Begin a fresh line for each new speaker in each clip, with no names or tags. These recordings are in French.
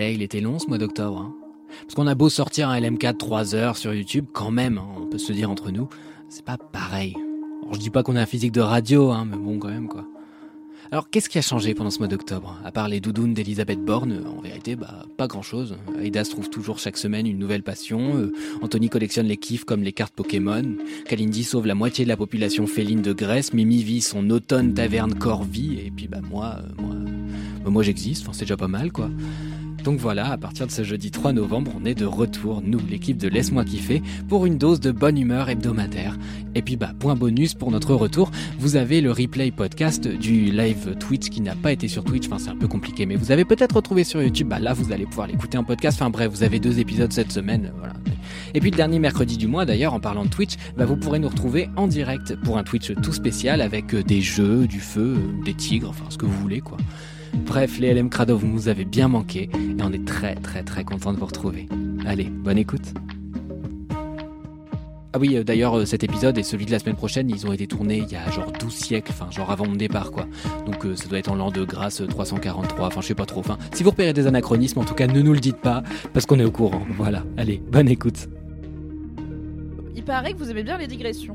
Eh, il était long ce mois d'octobre. hein. Parce qu'on a beau sortir un LMK de 3 heures sur YouTube, quand même, hein, on peut se dire entre nous, c'est pas pareil. Alors, je dis pas qu'on a un physique de radio, hein, mais bon, quand même, quoi. Alors, qu'est-ce qui a changé pendant ce mois d'octobre? À part les doudounes d'Elisabeth Borne, en vérité, bah, pas grand-chose. Aïda se trouve toujours chaque semaine une nouvelle passion. euh, Anthony collectionne les kiffs comme les cartes Pokémon. Kalindi sauve la moitié de la population féline de Grèce. Mimi vit son automne taverne Corvi. Et puis, bah, moi, euh, moi, bah, moi j'existe. Enfin, c'est déjà pas mal, quoi. Donc voilà, à partir de ce jeudi 3 novembre, on est de retour, nous, l'équipe de Laisse-moi kiffer, pour une dose de bonne humeur hebdomadaire. Et puis bah, point bonus pour notre retour, vous avez le replay podcast du live Twitch qui n'a pas été sur Twitch, enfin c'est un peu compliqué, mais vous avez peut-être retrouvé sur YouTube, bah là vous allez pouvoir l'écouter en podcast, enfin bref, vous avez deux épisodes cette semaine, voilà. Et puis le dernier mercredi du mois d'ailleurs, en parlant de Twitch, bah, vous pourrez nous retrouver en direct pour un Twitch tout spécial avec euh, des jeux, du feu, des tigres, enfin ce que vous voulez quoi. Bref, les LM Crado, vous nous avez bien manqué et on est très très très content de vous retrouver. Allez, bonne écoute. Ah oui, euh, d'ailleurs, euh, cet épisode et celui de la semaine prochaine, ils ont été tournés il y a genre 12 siècles, enfin genre avant mon départ quoi. Donc euh, ça doit être en l'an de grâce euh, 343, enfin je sais pas trop. Enfin, si vous repérez des anachronismes, en tout cas, ne nous le dites pas parce qu'on est au courant. Voilà, allez, bonne écoute.
Il paraît que vous aimez bien les digressions.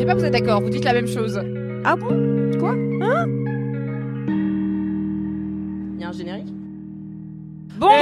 Vous disputez pas, vous êtes d'accord, vous dites la même chose.
Ah bon?
Quoi?
Hein?
Il y a un générique? Bonjour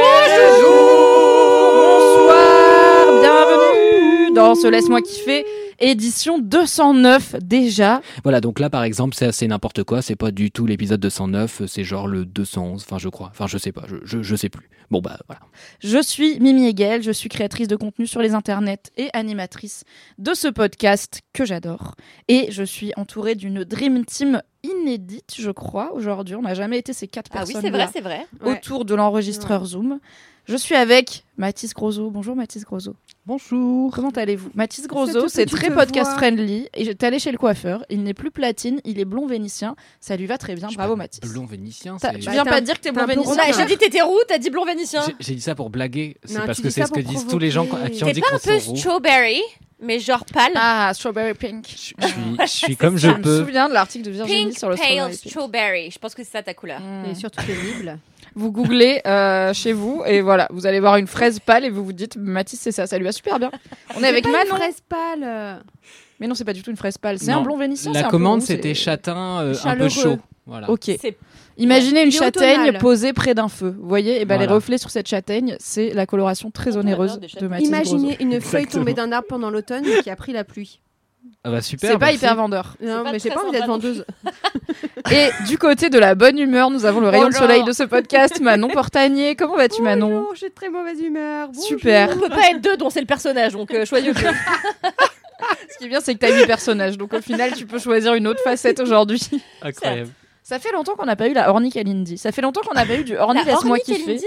Bienvenue dans ce Laisse-moi kiffer, édition 209 déjà.
Voilà, donc là par exemple, c'est assez n'importe quoi, c'est pas du tout l'épisode 209, c'est genre le 211, enfin je crois, enfin je sais pas, je, je, je sais plus. Bon bah voilà.
Je suis Mimi Hegel, je suis créatrice de contenu sur les internets et animatrice de ce podcast que j'adore. Et je suis entourée d'une Dream Team inédite, je crois, aujourd'hui. On n'a jamais été ces quatre
Ah oui,
personnes
c'est vrai, c'est vrai.
autour de l'enregistreur Zoom. Je suis avec Mathis Grosso. Bonjour Mathis Grosso.
Bonjour.
Comment allez-vous? Mathis Grosso, c'est très podcast
vois.
friendly. Et j'étais allée chez le coiffeur. Il n'est plus platine, il est blond vénitien. Ça lui va très bien. Bravo Mathis.
Blond vénitien.
Tu viens
Bah,
pas dire que t'es blond
un peu
vénitien
j'ai dit t'étais roux, t'as dit blond vénitien.
J'ai- dit ça pour blaguer, c'est parce que c'est ce que disent tous les gens quand- à qui on
T'es
dit
pas
qu'on
un peu
sont roux.
strawberry, mais genre pâle.
Ah, strawberry pink.
Je, je suis, je suis comme je
Je me
peux.
souviens de l'article de Virginie
Pink
sur le
pale
strawberry pink.
strawberry. Je pense que c'est ça ta couleur.
Mm.
Et surtout pénible.
Vous googlez euh, chez vous et voilà, vous allez voir une fraise pâle et vous vous dites Mathis c'est ça, ça lui va super bien. On est avec
pas une
Manon.
fraise pâle.
Mais non, c'est pas du tout une fraise pâle, c'est un blond vénitien.
La commande c'était châtain euh, un peu
Chaleureux.
chaud. Voilà.
Ok. Imaginez une châtaigne posée près d'un feu. Vous voyez, et ben les reflets sur cette châtaigne, c'est la coloration très
On
onéreuse de. Mathis Grosso.
Imaginez une feuille tombée d'un arbre pendant l'automne qui a pris la pluie.
Ah bah super.
C'est pas
merci.
hyper vendeur.
Non, mais j'ai pas envie d'être vendeuse.
Et du côté de la bonne humeur, nous avons le rayon de
là.
soleil de ce podcast, Manon Portanier. Comment vas-tu, Manon
Bonjour, j'ai de très mauvaise humeur. Bonjour.
Super.
On peut pas être deux dont c'est le personnage, donc euh, choisis.
Ce qui est bien, c'est que t'as huit personnages, donc au final, tu peux choisir une autre facette aujourd'hui.
Incroyable.
Ça fait longtemps qu'on n'a pas eu la Orny Kalindi. Ça fait longtemps qu'on n'a pas eu du Orny
La
Laisse-moi kiffer.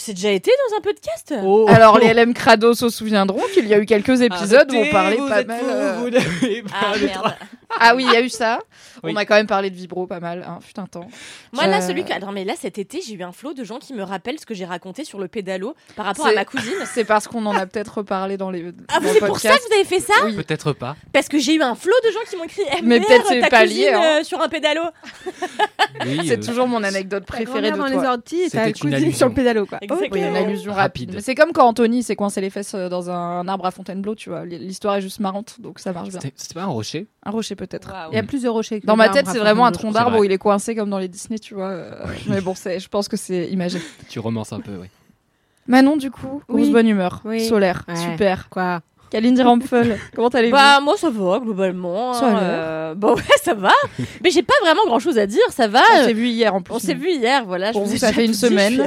C'est déjà été dans un podcast?
Oh.
Alors les LM Crado se souviendront qu'il y a eu quelques épisodes où on parlait pas mal. euh,
Ah merde.
Ah oui, il y a eu ça.
Oui.
On a quand même parlé de vibro pas mal. Hein, fut un temps.
Moi là,
Euh,
celui que. Attends, mais là cet été, j'ai eu un flot de gens qui me rappellent ce que j'ai raconté sur le pédalo par rapport à ma cousine.
C'est parce qu'on en a peut-être reparlé dans les.
Ah, c'est pour ça que vous avez fait ça?
Oui.
Peut-être pas.
Parce que j'ai eu un flot de gens qui m'ont écrit MDR,
Mais peut-être c'est pas
cousine,
lié, hein.
euh, sur un pédalo.
Oui,
C'est
euh,
toujours mon anecdote préférée de
dans les
toi.
orties et ta
C'était une
cousine
allusion.
sur le pédalo, quoi.
Oui, une
Exactement.
allusion rapide. C'est comme quand Anthony s'est coincé les fesses euh, dans un arbre à Fontainebleau, tu vois. L'histoire est juste marrante, donc ça marche bien.
C'était pas un rocher?
Un rocher peut-être.
Il y a plus de rochers.
Dans ma tête, c'est vraiment un tronc d'arbre
vrai.
où il est coincé comme dans les Disney, tu vois. Mais bon, je pense que c'est imagé.
Tu romances un peu, oui.
Manon, du coup,
Oui.
bonne humeur,
Oui.
solaire,
Ouais.
super.
Quoi?
Kalindi Rampfel, comment allez-vous?
Bah moi ça va globalement.
Ça
hein, euh, Bon ouais ça va. Mais j'ai pas vraiment grand chose à dire, ça va.
On s'est vu hier en plus.
On s'est vu hier, voilà.
Pour
je
vous, ça fait une semaine.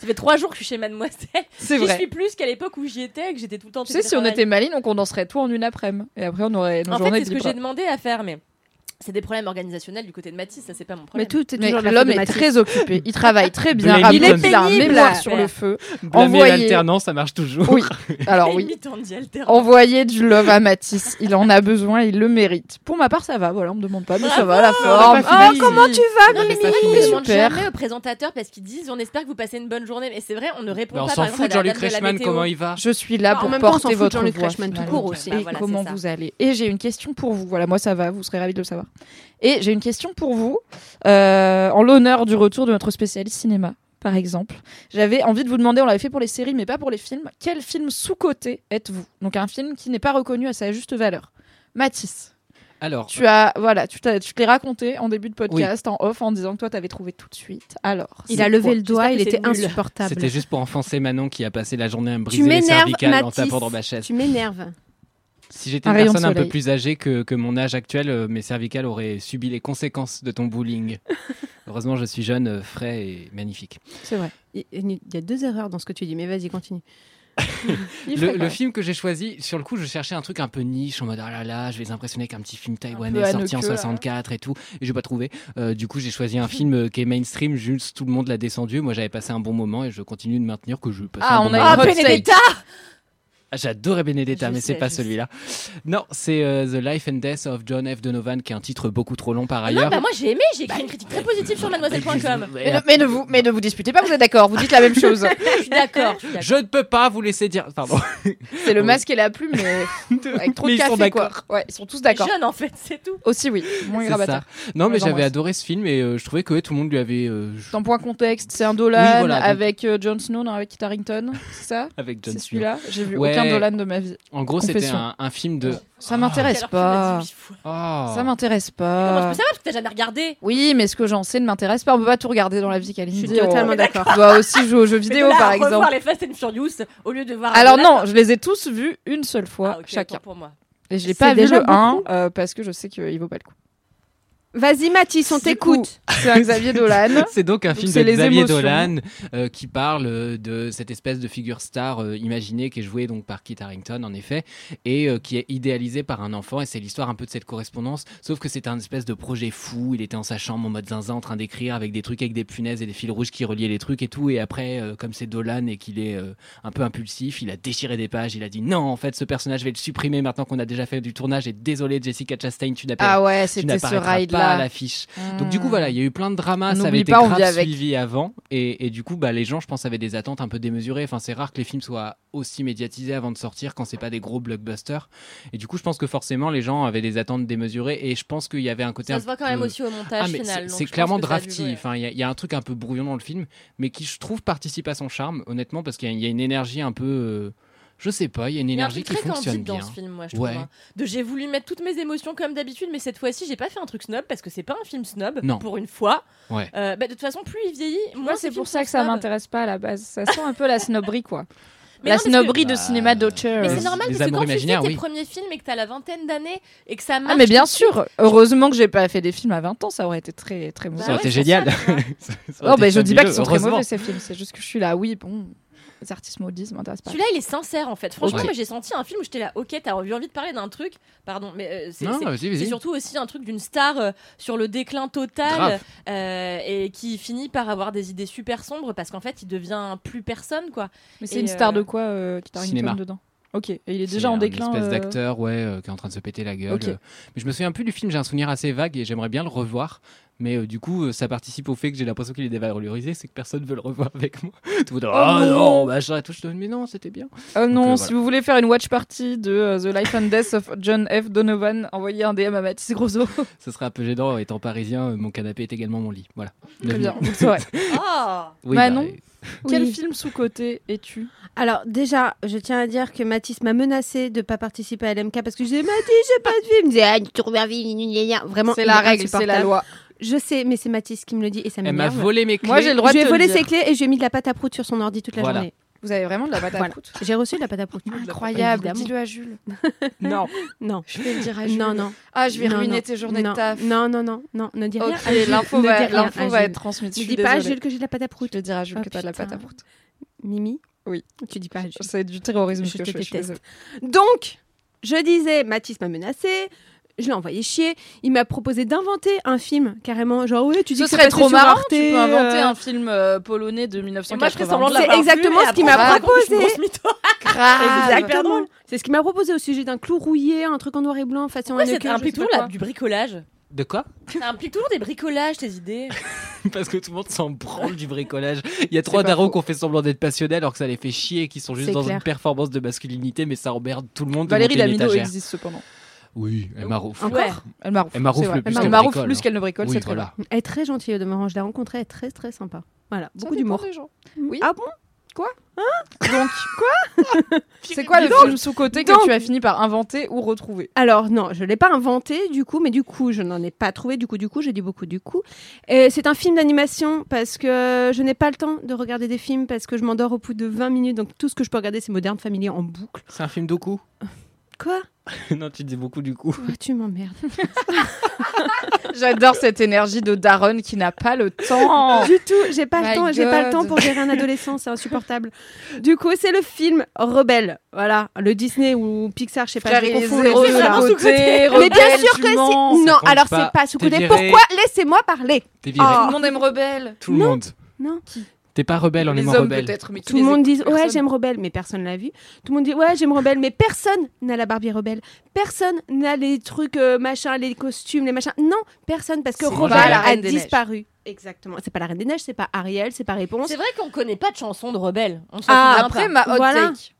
Ça fait trois jours que je suis chez Mademoiselle.
C'est
J'y
vrai.
suis plus qu'à l'époque où j'y étais, que j'étais tout le temps. en
Tu sais, si on était maline, on condenserait tout en une après-midi. Et après, on aurait nos
En
journées
c'est ce que j'ai demandé à faire, mais c'est des problèmes organisationnels du côté de Mathis, ça c'est pas mon
Mais
problème.
tout est
Mais
toujours
l'homme est très occupé. Il travaille très bien.
Blame it
qu'il a un
on-
mémoire sur le feu. Envoyer-
l'alternance, ça marche toujours.
Oui. Alors oui. Envoyer du love à Mathis. Il en a besoin, il le mérite. Pour ma part, ça va. Voilà, on me demande pas, mais ça va la forme.
pas.
Oh, comment tu vas
Non, mais
pas
Super.
jamais aux présentateurs parce qu'ils disent on espère que vous passez une bonne journée. Mais c'est vrai, on ne répond
Mais on
pas.
s'en
par exemple,
fout Jean-Luc Reichmann, comment il va
Je suis là pour porter votre
Jean-Luc
voix.
Reichmann tout
finalement.
court aussi.
Bah,
comment vous allez? Et j'ai une question pour vous. Voilà, moi ça va, vous serez ravis de le savoir. Et j'ai une question pour vous, euh, en l'honneur du retour de notre spécialiste cinéma, par exemple. J'avais envie de vous demander, on l'avait fait pour les séries, mais pas pour les films. Quel film sous-coté êtes-vous? Donc un film qui n'est pas reconnu à sa juste valeur. Mathis,
Alors,
tu as, voilà, tu, t'as- tu te l'es raconté en début de podcast, en off, en disant que toi t'avais trouvé tout de suite. Alors,
Il a levé le doigt, il était
nul.
insupportable.
c'était juste pour enfoncer Manon qui a passé la journée à me briser
Tu
les cervicales en tapant dans ma chaise.
Tu m'énerves.
Si j'étais
Un
une personne un peu plus âgée que, que mon âge actuel, euh, mes cervicales auraient subi les conséquences de ton bullying. Heureusement, je suis jeune, euh, frais et magnifique.
C'est vrai.
Il y a deux erreurs dans ce que tu dis, mais vas-y, continue.
Le, film que j'ai choisi, sur le coup, je cherchais un truc un peu niche, en mode ah là là, je vais les impressionner avec un petit film taïwanais sorti en
Haneke, là.
64 et tout, et j'ai pas trouvé. Euh, du coup, j'ai choisi un film qui est mainstream, juste tout le monde l'a descendu. Moi, j'avais passé un bon moment et je continue de maintenir que je passais
Ah,
un
on
bon
a
moment.
Ah,
Ah, J'adorais Benedetta,
Je
mais c'est pas celui-là. Non, c'est euh, The Life and Death of John F. Donovan, qui est un titre beaucoup trop long par
Non,
ailleurs.
bah moi j'ai aimé, j'ai écrit une critique très positive sur mademoiselle.com.
Mais ne, mais ne vous, mais ne vous disputez pas, vous êtes d'accord, vous dites la même chose.
Je suis d'accord. je
ne peux pas vous laisser dire. Pardon.
C'est le masque et la plume, mais avec trop
Mais
de
ils sont
café, quoi.
d'accord.
Ouais, ils sont tous d'accord.
Jeune en fait, c'est tout.
Aussi, oui. Moins
ça. Non, mais j'avais adoré ce film et euh, je trouvais que ouais, tout le monde lui avait. euh,
Dans point contexte, c'est un Dolan
Oui, voilà, donc-
avec euh, Jon Snow, non, avec Kit Harington, c'est ça?
Avec John
C'est
Snow.
celui-là J'ai vu
Ouais.
Aucun Dolan de ma vie.
En gros, c'était un, un film de.
Ça m'intéresse
Alors, tu l'as
pas.
Oh.
Ça m'intéresse
Comment je
pas.
peux savoir parce que t'as jamais regardé
Oui, mais ce que j'en sais ne m'intéresse pas. On peut pas tout regarder dans la vie, Kalindi.
Je suis totalement
On-
d'accord.
On doit aussi jouer aux jeux vidéo,
là
par exemple.
les Fast and Furious au lieu de voir.
Alors non, je les ai tous vus une seule fois,
Ah,
chacun.
pour moi.
Et je l'ai pas vu le 1
beaucoup.
euh, parce que je sais qu'il vaut pas le coup.
Vas-y, Mathis, on t'écoute.
C'est un Xavier Dolan.
C'est donc un
Donc
film
c'est
de
les
Xavier
émotions.
Dolan euh, qui parle euh, de cette espèce de figure star euh, imaginée qui est jouée donc par Kit Harington en effet et euh, qui est idéalisée par un enfant et c'est l'histoire un peu de cette correspondance sauf que c'est un espèce de projet fou il était en sa chambre en mode zinzin en train d'écrire avec des trucs avec des punaises et des fils rouges qui reliaient les trucs et tout et après euh, comme c'est Dolan et qu'il est euh, un peu impulsif il a déchiré des pages il a dit non en fait ce personnage je vais le supprimer maintenant qu'on a déjà fait du tournage et désolé Jessica Chastain tu n'appelles
Ah ouais, c'était ce
n'apparaîtras pas à l'affiche donc du coup voilà, il y a eu plein de dramas, ça avait été
pas,
grave suivi avant, et, et du coup bah les gens, je pense, avaient des attentes un peu démesurées. Enfin, c'est rare que les films soient aussi médiatisés avant de sortir quand c'est pas des gros blockbusters. Et du coup, je pense que forcément les gens avaient des attentes démesurées, et je pense qu'il y avait un côté
Ça
un
se voit quand même aussi au montage
ah,
final.
c'est- clairement drafty.
jouer.
Enfin, il y, a- il y a un truc un peu brouillon dans le film, mais qui je trouve participe à son charme, honnêtement, parce qu'il y, a- il y a une énergie un peu, euh, je sais pas, il y a une
Il y a un
énergie
truc
qui
très
fonctionne
candide
bien.
dans ce film, moi, je trouve. Hein. De j'ai voulu mettre toutes mes émotions comme d'habitude, mais cette fois-ci, j'ai pas fait un truc snob parce que c'est pas un film snob.
Non.
Pour une fois.
Ouais.
Euh, bah, de toute façon, plus il vieillit, moins
Moi,
ces
c'est pour ça que ça m'intéresse pas à la base. Ça sent un peu la snobberie, quoi.
Mais
la
non, que-
snobberie de
Bah,
cinéma d'auteur.
Mais c'est normal
les
parce que quand tu fais tes
oui.
premiers films et que t'as la vingtaine d'années et que ça marche.
Ah, mais bien sûr. Heureusement que j'ai pas fait des films à 20 ans, ça aurait été très très mauvais.
Ça aurait
ouais,
été
c'est
génial.
ça.
Ça aurait
Oh,
été
bah, je dis pas qu'ils sont très mauvais ces films, c'est juste que je suis là, oui, bon, les artistes maudits, ça m'intéresse pas.
Celui-là, il est sincère en fait. Franchement, j'ai senti un film où j'étais là, ok, t'as eu envie de parler d'un truc, pardon, mais euh, c'est surtout aussi un truc d'une star euh, sur le déclin total euh, et qui finit par avoir des idées super sombres parce qu'en fait il devient plus personne quoi.
Mais c'est une star de quoi euh, qui
Cinéma.
dedans? Ok, et il est déjà en
un
déclin.
espèce
euh,
d'acteur, ouais, euh, qui est en train de se péter la gueule. Euh. Mais je me souviens plus du film, j'ai un souvenir assez vague et j'aimerais bien le revoir. Mais euh, du coup, euh, ça participe au fait que j'ai l'impression qu'il est dévalorisé, c'est que personne veut le revoir avec moi. Tout le monde, ah non, machin et tout. Je dis, mais non, c'était bien.
Oh non,
Donc, euh,
si
voilà.
vous voulez faire une watch party de euh, The Life and Death of John F. Donovan, envoyez un DM à Mathis Grosso.
Ce serait un peu gênant, étant parisien, euh, mon canapé est également mon lit. Voilà.
Très bien, le saurez.
Ah
Oui,
Manon
bah,
Quel
Oui.
film sous-côté es-tu?
Alors déjà, je tiens à dire que Mathis m'a menacé de pas participer à LMK parce que je disais Mathis, j'ai pas de film. Il me disait ah, tu trouves un film, gna, gna, gna. vraiment.
C'est la règle, c'est la loi.
Je sais, mais c'est Mathis qui me le dit et ça
Elle m'a
m'énerve.
volé mes clés.
Moi, j'ai le droit
je lui
de
ai
te le
volé
dire.
ses clés et je lui ai mis de la pâte à prout sur son ordi toute la
Voilà.
journée.
Vous avez vraiment de la pâte à
Voilà.
prout
J'ai reçu de la pâte à prout.
Incroyable,
Évidemment.
dis-le à Jules.
Non, non.
Je vais le dire à Jules.
Non, non.
Ah, je vais
Non,
ruiner
non.
tes journées
non.
de taf.
Non, non, non, non, ne dis rien.
Ok,
à Jules.
l'info
Ne
va,
dis rien
l'info
à
va
Jules.
être transmise. Je
Ne
suis
dis pas à
désolée.
Jules que j'ai de la pâte à prout.
Je vais dire à Jules
Oh,
que t'as de la
putain.
pâte à prout.
Mimi
Oui.
Tu dis pas à Jules.
C'est du terrorisme
Je
que
te
je fais, je suis
déteste.
désolée.
Donc, je disais, Mathis m'a menacé. Je l'ai envoyé chier. Il m'a proposé d'inventer un film, carrément. Genre, ouais, tu dis
Ce
que c'est
serait trop
sur
marrant.
Arte,
Tu peux inventer
euh,
un film euh, polonais de
Et
1980.
moi, je ferais semblant de
C'est exactement ce qu'il m'a proposé. Exactement. C'est ce qu'il m'a proposé au sujet d'un clou rouillé, un truc en noir et blanc, façon sais pas
toujours
quoi.
là, du bricolage
De quoi
Ça implique toujours des bricolages, tes idées.
Parce que tout le monde s'en branle du bricolage. Il y a trois darons qui ont fait semblant d'être passionnés alors que ça les fait chier et qui sont juste
C'est
dans
clair.
une performance de masculinité, mais ça emmerde tout le monde. de
Valérie Lamido existe cependant.
Oui, elle m'arroufle.
Encore
Ouais.
Elle m'arroufle.
Elle plus qu'elle hein.
qu'elle ne bricole,
Oui,
c'est très
voilà.
Elle est très gentille au demeurant. Je l'ai rencontrée, elle est très très sympa. Voilà,
Ça
beaucoup d'humour.
des gens. Oui.
Ah bon?
Donc, quoi? C'est quoi le film sous-côté que tu as fini par inventer ou retrouver?
Alors non, je l'ai pas inventé du coup, mais du coup je n'en ai pas trouvé. Du coup, du coup, j'ai dit beaucoup du coup. Et c'est un film d'animation parce que je n'ai pas le temps de regarder des films parce que je m'endors au bout de 20 minutes. Donc tout ce que je peux regarder, c'est Modern Family en boucle.
C'est un film d'Oku?
Quoi
Non, tu dis beaucoup du coup.
Oh, Tu m'emmerdes.
J'adore cette énergie de Daron qui n'a pas le temps.
du tout, j'ai pas
My
le temps. J'ai pas le temps pour gérer un adolescent, c'est insupportable. Du coup, c'est le film Rebelle. Voilà, le Disney ou Pixar, je sais pas. Je confonds les deux, Mais bien sûr que c'est.
mens.
Non, alors c'est pas sous-côté.
T'es viré.
Pourquoi Laissez-moi parler?
T'es viré.
Oh.
Tout le monde aime rebelle.
Tout le
Non.
monde.
Non.
T'es pas rebelle en
Les
aimant
hommes
rebelle.
mais
Tout le monde dit ouais j'aime Rebelle, mais personne l'a vu. Tout le monde dit ouais j'aime Rebelle, mais personne n'a la Barbie Rebelle. Personne n'a les trucs euh, machin, les costumes, les machins. Non, personne parce que Rebelle a disparu. Exactement. C'est pas la Reine des Neiges, c'est pas Ariel, c'est pas Réponse.
C'est vrai qu'on connaît pas de chanson de rebelle. On
Ah,
Après,
pas.
ma hot
Voilà.
take.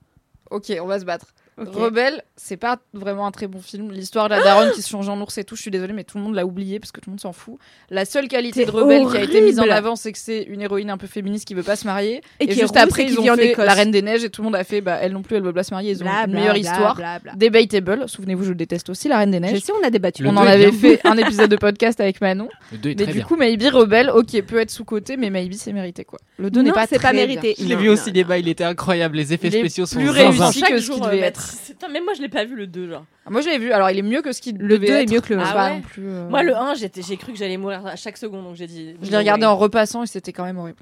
Ok, on va se battre. Rebelle, c'est pas vraiment un très bon film. L'histoire de la daronne qui se change en ours et tout, je suis désolée, mais tout le monde l'a oublié parce que tout le monde s'en fout. La seule qualité de Rebelle qui a été mise en avant, c'est que c'est une héroïne un peu féministe qui veut pas se marier.
Et
Et,
qui
juste après, ils ont
vit en
fait
Écosse.
La Reine des Neiges et tout le monde a fait, bah, elle non plus, elle veut pas se marier. Ils ont
Bla,
une
bla,
meilleure
bla,
histoire. Debatable. Souvenez-vous, je déteste aussi La Reine des
Je
Neiges.
sais, on a débattu.
Le
On
deux
en avait fait un épisode de podcast avec Manon.
Le 2 est
Mais
très
du
bien.
coup, Maybe Rebelle, ok, peut être sous-côté, mais Maybe c'est mérité quoi. Le 2 n'est pas
c'est pas
très
mérité.
Je l'ai vu au cinéma, il était incroyable. Les effets spéciaux sont
plus
zinzin.
réussi
Chaque
que ce qu'il devait être.
Putain, Même moi, je l'ai pas vu le 2, genre.
Ah, Moi, je l'ai vu. Alors, il est mieux que ce qu'il
Le
devait
2 est mieux que le
C'est
un.
pas
Ah ouais
non plus, euh,
Moi, le 1, j'étais- j'ai cru que j'allais mourir à chaque seconde, donc j'ai dit.
Je l'ai regardé en repassant et c'était quand même horrible.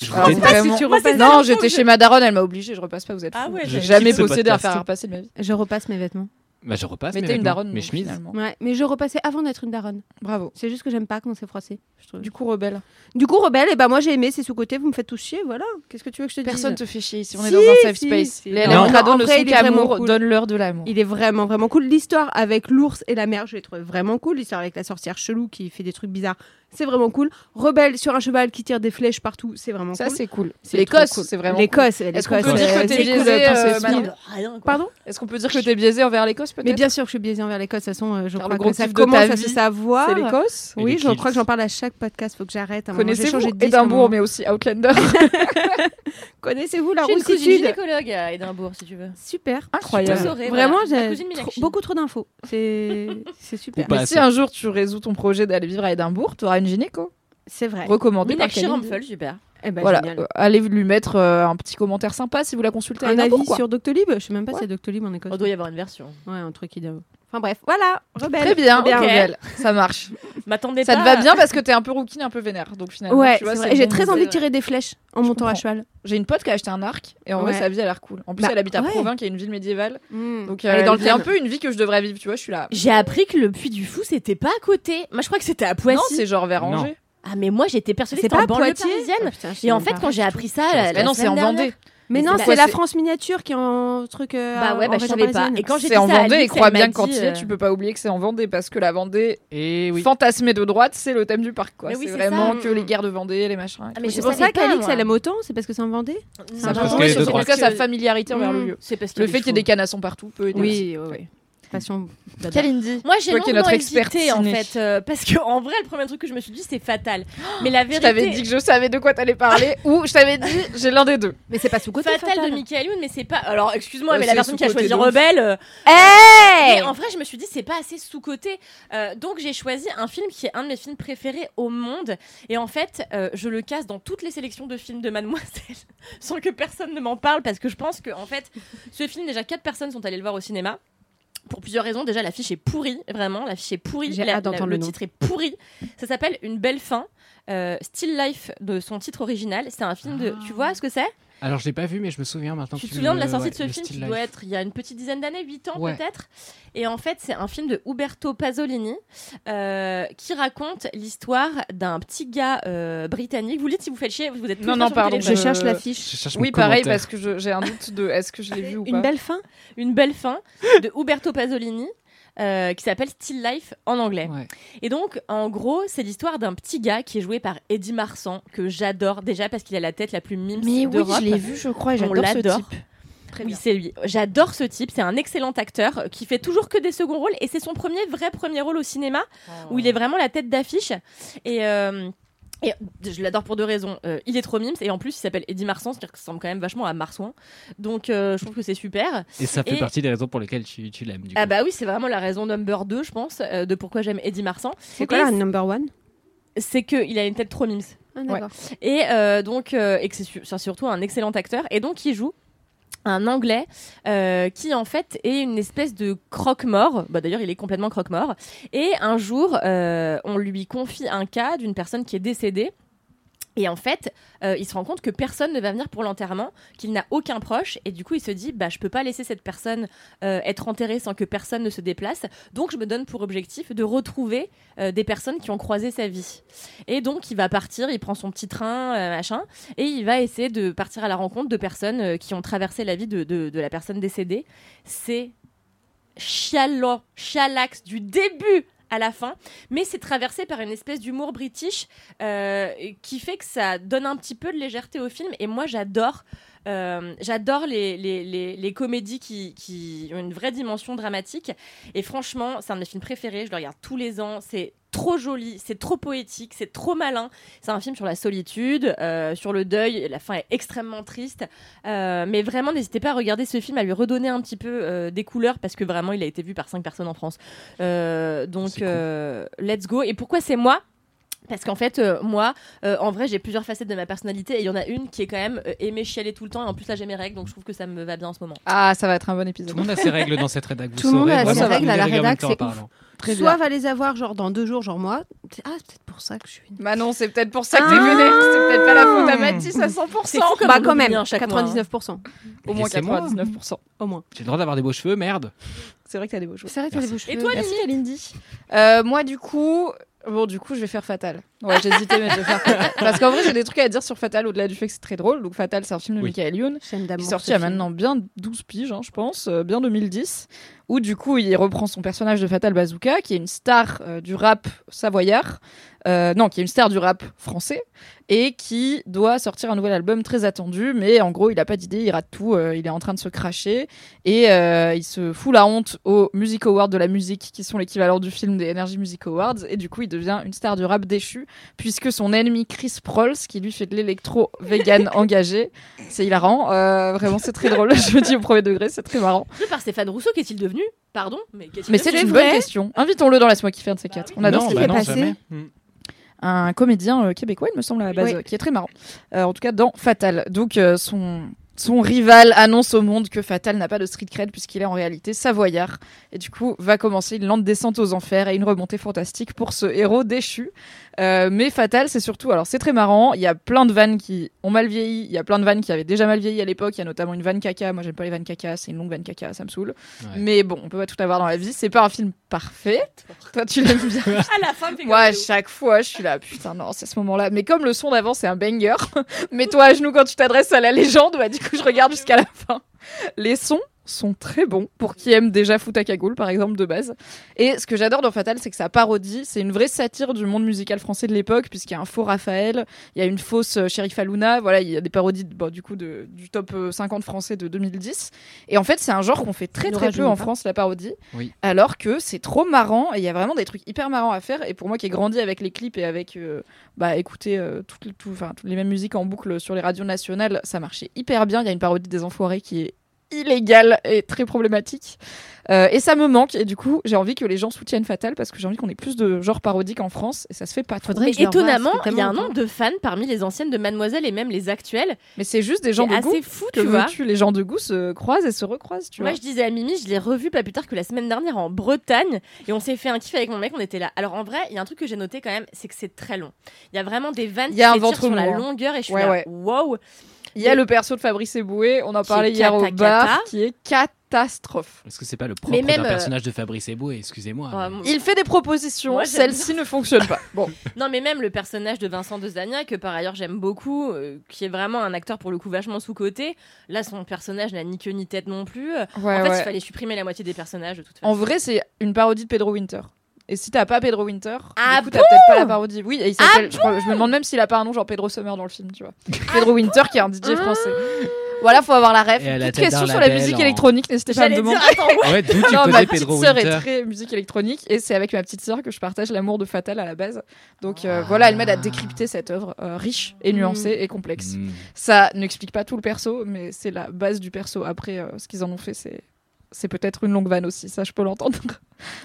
Je
Alors, vraiment-
Si
Moi, non, j'étais chez ma daronne, elle m'a obligée, je repasse pas, vous êtes
Ah ouais,
J'ai jamais possédé à faire repasser de ma vie.
Je repasse mes vêtements.
Bah, je repasse.
Mais
mes
une daronne,
mes chemises.
Ouais, mais je repassais avant d'être une daronne.
Bravo.
C'est juste que j'aime pas quand c'est froissé. je trouve.
Du coup, rebelle.
Du coup, Rebelle, et bah moi j'ai aimé, c'est sous-côté, vous me faites tous chier, voilà. Qu'est-ce que tu veux que je te dise?
Personne te fait chier ici. On est
Si,
dans un safe
si,
space.
si.
Les
Non.
Sont
il est vraiment
qu'amour.
cool.
Donne-leur de l'amour.
Il est vraiment vraiment cool. L'histoire avec l'ours et la mère, je l'ai trouvé vraiment cool. L'histoire avec la sorcière chelou qui fait des trucs bizarres, c'est vraiment cool. Rebelle sur un cheval qui tire des flèches partout, c'est vraiment
Ça,
cool.
c'est cool.
C'est
L'Écosse,
cool.
c'est vraiment cool.
L'Écosse.
Est-ce qu'on peut dire que t'es
c'est
biaisé, euh.
Pardon
Est-ce qu'on peut dire que t'es biaisé envers l'Écosse, peut-être
Mais bien sûr que je suis biaisée envers l'Écosse. De toute façon, euh, je
Car
crois
le gros
que ça commence à se savoir.
C'est l'Écosse
Oui, je crois que j'en parle à chaque podcast. Faut que j'arrête.
Connaissez-vous Édimbourg, mais aussi Outlander
Connaissez-vous la route
cousine
sud
gynécologue à Édimbourg, si tu veux.
Super.
Incroyable.
Vous saurez,
Vraiment, j'ai beaucoup trop d'infos. C'est super.
Si un jour tu résous ton projet d'aller vivre à Édimbourg, tu auras une gynéco.
C'est vrai.
Recommandée par.
Rampel, super.
Eh ben,
Voilà,
génial.
euh, allez lui mettre euh, un petit commentaire sympa si vous la consultez.
Un avis sur Doctolib Je sais même pas
Ouais.
si c'est Doctolib en Écosse.
On doit y avoir une version.
Ouais, un truc qui doit. Enfin bref, voilà. Rebelle.
Très bien. Rebelle. ça marche.
M'attendez
Ça
pas.
te va bien parce que t'es un peu rookie, un peu vénère. Donc finalement,
Ouais,
tu vois,
c'est j'ai très envie de tirer des flèches en
Je
montant à cheval.
J'ai une pote qui a acheté un arc et en vrai sa vie a l'air cool. En plus
Bah,
elle habite à
ouais.
Provins qui est une ville médiévale. Donc
Elle est
euh,
dans
elle
le
vit un peu une vie que je devrais vivre, tu vois, je suis là.
J'ai appris que le Puy du Fou, c'était pas à côté. Moi, je crois que c'était à Poissy.
Non, c'est genre vers
Non.
Angers.
Ah, mais moi, j'étais persuadée
C'est
que c'était
pas
en
à
banlieue parisienne.
Ah, putain,
Et en fait, quand j'ai appris ça, la,
Mais non, c'est en Vendée.
Mais
Mais
non,
c'est
la-
France miniature qui est en truc. euh,
Bah ouais,
en
bah, je savais pas. Et quand j'ai
C'est
dit
en Vendée,
Alix,
et crois bien que quand
dit,
tu y es,
euh,
tu peux pas oublier que c'est en Vendée parce que la Vendée,
Et oui.
fantasmée de droite, c'est le thème du parc. quoi.
Oui,
c'est vraiment
ça.
que les guerres de Vendée, les machins.
Ah, mais
C'est
je
pour ça qu'Alix, elle aime autant C'est parce que c'est en Vendée C'est
parce est
cas, sa
que-
familiarité envers le
Mm.
lieu.
C'est parce
Le
qu'il
fait
est
qu'il y ait des canassons partout peut aider.
Oui, oui, oui. Passion.
Kalindi.
Moi, j'ai longuement
notre experte
hésité, en
ciné.
fait, euh, parce que en vrai, le premier truc que je me suis dit, c'est fatal. Mais la
Je
vérité.
t'avais dit que je savais de quoi t'allais parler ou je t'avais dit j'ai l'un des deux.
Mais c'est pas sous-côté.
Fatal, de Michael Youn, mais c'est pas. Alors, excuse-moi,
Euh,
mais la personne qui a choisi. Rebelle. euh,
Hey
Mais en vrai, je me suis dit, c'est pas assez sous-côté. Euh, donc, j'ai choisi un film qui est un de mes films préférés au monde. Et en fait, euh, je le casse dans toutes les sélections de films de Mademoiselle, sans que personne ne m'en parle, parce que je pense que, en fait, ce film, déjà, quatre personnes sont allées le voir au cinéma. Pour plusieurs raisons. Déjà, l'affiche est pourrie, vraiment. L'affiche est pourrie.
J'ai
La-
hâte d'entendre
la-
le
le
nom.
titre est pourri. Ça s'appelle Une belle fin. Euh, Still Life de son titre original. C'est un film de. Tu vois ce que c'est?
Alors je l'ai pas vu, mais je me souviens maintenant.
tu te souviens de la sortie
ouais,
de ce film? Qui
Life.
doit être il y a une petite dizaine d'années, 8 ans
Ouais.
peut-être? Et en fait, c'est un film de Uberto Pasolini euh, qui raconte l'histoire d'un petit gars euh, britannique. Vous dites si vous faites chier, vous êtes tous
Non, non, pardon.
Je cherche l'affiche.
Oui, pareil, parce que j'ai un doute de est-ce que je l'ai vu ou pas?
Une belle fin?
Une belle fin de Uberto Pasolini. Euh, qui s'appelle Still Life en anglais.
Ouais.
Et donc, en gros, c'est l'histoire d'un petit gars qui est joué par Eddie Marsan, que j'adore déjà parce qu'il a la tête la plus mime
Mais oui, je l'ai vu, je crois, et j'adore ce type. Très
oui, c'est lui. J'adore ce type. C'est un excellent acteur euh, qui fait toujours que des seconds rôles et c'est son premier vrai premier rôle au cinéma où il est vraiment la tête d'affiche. Et, euh, et je l'adore pour deux raisons. Euh, il est trop mimes et en plus il s'appelle Eddie Marsan, ce qui ressemble quand même vachement à Marsouin. Donc euh, je trouve que c'est super.
Et ça fait
Et-
partie des raisons pour lesquelles tu, tu l'aimes. du
Ah
coup.
bah oui, c'est vraiment la raison number 2, je pense, euh, de pourquoi j'aime Eddie Marsan.
C'est quoi la number one?
C'est qu'il a une tête trop mimes.
Ah, d'accord.
Et euh, donc, euh, et que c'est su- c'est surtout un excellent acteur. Et donc, il joue un anglais euh, qui en fait est une espèce de croque-mort. Bah, D'ailleurs, il est complètement croque-mort. Et un jour, euh, on lui confie un cas d'une personne qui est décédée. Et en fait, euh, il se rend compte que personne ne va venir pour l'enterrement, qu'il n'a aucun proche, et du coup, il se dit, bah, je peux pas laisser cette personne euh, être enterrée sans que personne ne se déplace. Donc, je me donne pour objectif de retrouver euh, des personnes qui ont croisé sa vie. Et donc, il va partir, il prend son petit train, machin, et il va essayer de partir à la rencontre de personnes qui ont traversé la vie de la personne décédée. C'est chialant, chialax du début à la fin, mais c'est traversé par une espèce d'humour british euh, qui fait que ça donne un petit peu de légèreté au film. Et moi, j'adore. Euh, j'adore les, les, les, les comédies qui, qui ont une vraie dimension dramatique. Et franchement, c'est un de mes films préférés. Je le regarde tous les ans. C'est trop joli, c'est trop poétique, c'est trop malin. C'est un film sur la solitude, euh, sur le deuil. La fin est extrêmement triste. Euh, mais vraiment, n'hésitez pas à regarder ce film, à lui redonner un petit peu euh, des couleurs parce que vraiment, il a été vu par cinq personnes en France. Donc,
cool.
let's go. Et pourquoi c'est moi? Parce qu'en fait, euh, moi, euh, en vrai, j'ai plusieurs facettes de ma personnalité et il y en a une qui est quand même euh, aimer chialer tout le temps. Et en plus, là, j'ai mes règles, donc je trouve que ça me va bien en ce moment.
Ah, ça va être un bon épisode.
Tout le monde a ses règles dans cette rédac. Vous
Tout le monde a
ses
règles à la rédac, c'est.
Très
Soit
bien.
va les avoir genre dans deux jours, genre moi. Ah, c'est peut-être pour ça que je suis une.
Bah non, c'est peut-être pour ça que t'es
Ah.
vénère. C'est peut-être pas la faute à Mathis à 100%.
C'est fou comme
Bah quand même,
un chaque mois, hein.
99%.
Au moins
Laissez-moi.
99%.
Au moins.
J'ai le droit d'avoir des beaux cheveux, merde.
C'est vrai que t'as des beaux jours.
C'est vrai que t'as des beaux
Et
cheveux.
toi,
Merci
Mimi
Kalindi. Euh, moi du coup, bon du coup je vais faire Fatal. Ouais j'hésitais mais je vais faire Fatal. Parce qu'en vrai j'ai des trucs à dire sur Fatal au-delà du fait que c'est très drôle. Donc Fatal c'est un film de
Oui.
Michael Youn
Chaîne
qui
d'amour.
est sorti il y a maintenant bien 12 piges hein, je pense, euh, bien 2010. Où du coup il reprend son personnage de Fatal Bazooka qui est une star euh, du rap savoyard. Euh, non, qui est une star du rap français et qui doit sortir un nouvel album très attendu, mais en gros, il a pas d'idée, il rate tout, euh, il est en train de se cracher et euh, il se fout la honte aux Music Awards de la musique, qui sont l'équivalent du film des Energy Music Awards, et du coup, il devient une star du rap déchu, puisque son ennemi Chris Prolls, qui lui fait de l'électro vegan engagé, c'est hilarant, euh, vraiment, c'est très drôle. Je me dis au premier degré, c'est très marrant.
Par Stéphane Rousseau, qu'est-il devenu? Pardon? Mais,
c'est une bonne question. Invitons-le dans Laisse-moi kiffer un de ces quatre. On adore
non,
ce
bah non,
fait.
passé.
jamais.
Un comédien euh, québécois, il me semble à la base,
Oui.
euh, qui est très marrant. Euh, en tout cas, dans Fatal. Donc, euh, son, son rival annonce au monde que Fatal n'a pas de street cred puisqu'il est en réalité savoyard. Et du coup, va commencer une lente descente aux enfers et une remontée fantastique pour ce héros déchu. Euh, mais Fatal, c'est surtout, alors c'est très marrant. Il y a plein de vannes qui ont mal vieilli. Il y a plein de vannes qui avaient déjà mal vieilli à l'époque. Il y a notamment une vanne caca. Moi, j'aime pas les vannes caca. C'est une longue vanne caca. Ça me saoule.
Ouais.
Mais bon, on peut pas tout avoir dans la vie. C'est pas un film Parfait. Toi, tu l'aimes bien.
À la fin,
Moi, à chaque fois, je suis là, putain, non, c'est ce moment-là. Mais comme le son d'avant, c'est un banger, mets-toi à genoux quand tu t'adresses à la légende, bah, du coup, je regarde jusqu'à la fin. Les sons sont très bons pour qui aime déjà Foot à cagoule, par exemple, de base. Et ce que j'adore dans Fatal, c'est que sa parodie, c'est une vraie satire du monde musical français de l'époque, puisqu'il y a un faux Raphaël, il y a une fausse euh, Sheriff Aluna, voilà, il y a des parodies, bon, du coup, de, du top euh, 50 français de 2010. Et en fait, c'est un genre qu'on fait très très peu en
pas.
France, la parodie.
Oui.
Alors que c'est trop marrant et il y a vraiment des trucs hyper marrants à faire. Et pour moi qui ai grandi avec les clips et avec euh, bah, écouter euh, toutes, les- tout- enfin, toutes les mêmes musiques en boucle sur les radios nationales, ça marchait hyper bien. Il y a une parodie des Enfoirés qui est illégale et très problématique. Euh, et ça me manque. Et du coup, j'ai envie que les gens soutiennent Fatal parce que j'ai envie qu'on ait plus de genres parodiques en France et ça se fait pas trop.
Faudrait
Mais étonnamment, il y a un nombre de fans parmi les anciennes de Mademoiselle et même les actuelles.
Mais c'est juste des gens de goût.
assez fou,
Que
tu vois.
Les gens de goût se croisent et se recroisent, tu
Moi,
vois.
je disais à Mimi, je l'ai revu pas plus tard que la semaine dernière en Bretagne et on s'est fait un kiff avec mon mec, on était là. Alors en vrai, il y a un truc que j'ai noté quand même, c'est que c'est très long. Il y a vraiment des vannes
Il y a un
qui
ventre
sur la
hein.
longueur et je suis
Ouais,
là,
ouais.
wow.
Il y a le perso de Fabrice Eboué, on en parlait hier au bar, qui est catastrophe.
Est-ce que c'est pas le propre d'un
euh,
personnage de Fabrice Eboué Excusez-moi.
Ouais,
mais-
mon-
Il fait des propositions, celle-ci ne fonctionne pas. Bon,
Non, mais même le personnage de Vincent de Zagna, que par ailleurs j'aime beaucoup, euh, qui est vraiment un acteur pour le coup vachement sous-côté. Là, son personnage n'a ni queue ni tête non plus.
ouais,
en fait,
ouais.
il fallait supprimer la moitié des personnages de toute façon.
En vrai, c'est une parodie de Pedro Winter. Et si t'as pas Pedro Winter,
Ah
du coup, t'as peut-être pas la parodie. Oui, et il s'appelle. je, crois- je me demande même s'il a pas un nom genre Pedro Summer dans le film, tu vois. Pedro Winter, qui est un DJ français. Voilà, faut avoir la ref.
Tête
question sur la musique
en-
électronique, n'hésitez pas à me demander.
dire, attends,
Ouais, d'où tu
Non, ma petite
Pedro
sœur est très musique électronique et c'est avec ma petite sœur que je partage l'amour de Fatal à la base. Donc euh, voilà, elle m'aide à décrypter cette œuvre euh, riche et nuancée et complexe.
Mm.
Ça n'explique pas tout le perso, mais c'est la base du perso. Après, euh, ce qu'ils en ont fait, c'est c'est peut-être une longue vanne aussi, ça je peux l'entendre.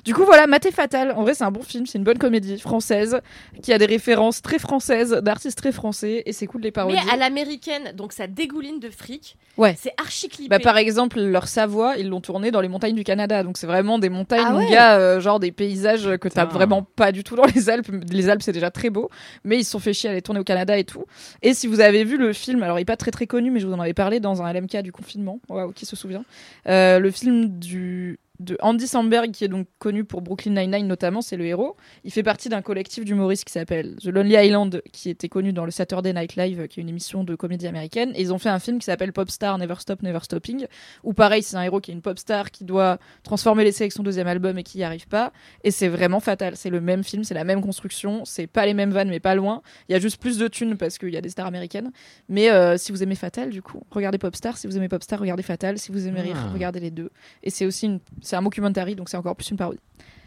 Du coup, voilà, Maté Fatal. En vrai, c'est un bon film, c'est une bonne comédie française qui a des références très françaises, d'artistes très français, et c'est cool de les parodier.
Mais à l'américaine, donc ça dégouline de fric.
Ouais.
C'est archi clippé.
Bah, par exemple, leur Savoie, ils l'ont tourné dans les montagnes du Canada. Donc, c'est vraiment des montagnes,
Ah
mon
ouais.
gars, euh, genre des paysages que t'as vraiment pas du tout dans les Alpes. Les Alpes, c'est déjà très beau. Mais ils se sont fait chier à les tourner au Canada et tout. Et si vous avez vu le film, alors il est pas très très connu, mais je vous en avais parlé dans un LMK du confinement. Waouh, qui se souvient? Euh, Le film du de Andy Samberg, qui est donc connu pour Brooklyn Nine-Nine notamment, c'est le héros. Il fait partie d'un collectif d'humoristes qui s'appelle The Lonely Island, qui était connu dans le Saturday Night Live, qui est une émission de comédie américaine. Et ils ont fait un film qui s'appelle Popstar Never Stop Never Stopping, où pareil, c'est un héros qui est une pop star qui doit transformer l'essai avec son deuxième album et qui n'y arrive pas. Et c'est vraiment fatal. C'est le même film, c'est la même construction, c'est pas les mêmes vannes, mais pas loin. Il y a juste plus de thunes parce qu'il y a des stars américaines. Mais euh, si vous aimez Fatal, du coup, regardez Popstar. Si vous aimez Popstar, regardez Fatal. Si vous aimez rire,
Ah.
regardez les deux. Et c'est aussi une... c'est un mockumentary, donc c'est encore plus une parodie.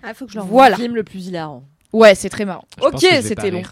Ah, faut que je.
Voilà.
Le film le plus hilarant.
Ouais, c'est très marrant.
Je
ok, c'était long.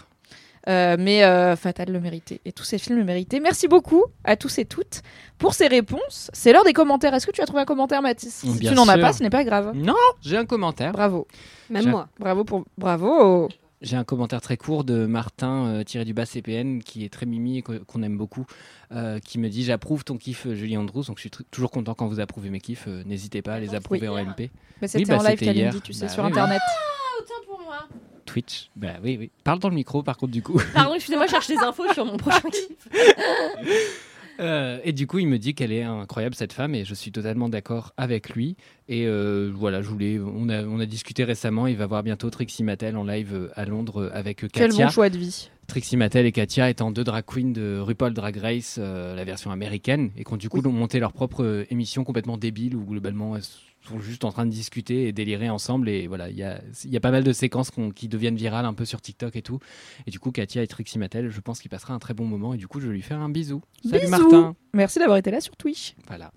Euh, mais euh, Fatal le méritait. Et tous ces films le méritaient. Merci beaucoup à tous et toutes pour ces réponses. C'est l'heure des commentaires. Est-ce que tu as trouvé un commentaire, Mathis? Si tu n'en as pas, ce n'est pas grave.
Non, j'ai un commentaire.
Bravo.
Même moi.
Bravo pour. Bravo.
J'ai un commentaire très court de Martin euh, tiré du bas CPN qui est très mimi et qu'on aime beaucoup, euh, qui me dit j'approuve ton kiff euh, Julie Andrews, donc je suis toujours content quand vous approuvez mes kiffs, euh, n'hésitez pas à les approuver en MP.
Mais c'était
bah,
en live tu sais,
Bah
sur
oui, oui.
internet.
Ah, autant pour moi.
Twitch, bah oui oui. Parle dans le micro par contre du coup.
Pardon, excusez-moi, je cherche des infos sur mon prochain kiff.
Euh, et du coup, il me dit qu'elle est incroyable cette femme et je suis totalement d'accord avec lui. Et euh, voilà, je voulais, on a, on a discuté récemment. Il va voir bientôt Trixie Mattel en live euh, à Londres avec euh,
Quel
Katia.
bon choix de vie.
Trixie Mattel et Katia étant deux drag queens de RuPaul Drag Race, euh, la version américaine, et qui ont du coup monté leur propre émission complètement débile où globalement elles sont juste en train de discuter et délirer ensemble. Et voilà, il y a, il y a pas mal de séquences qui deviennent virales un peu sur TikTok et tout. Et du coup, Katia et Trixie Mattel, je pense qu'il passera un très bon moment. Et du coup, je vais lui faire un bisou. Salut
Bisous.
Martin.
Merci d'avoir été là sur Twitch.
Voilà.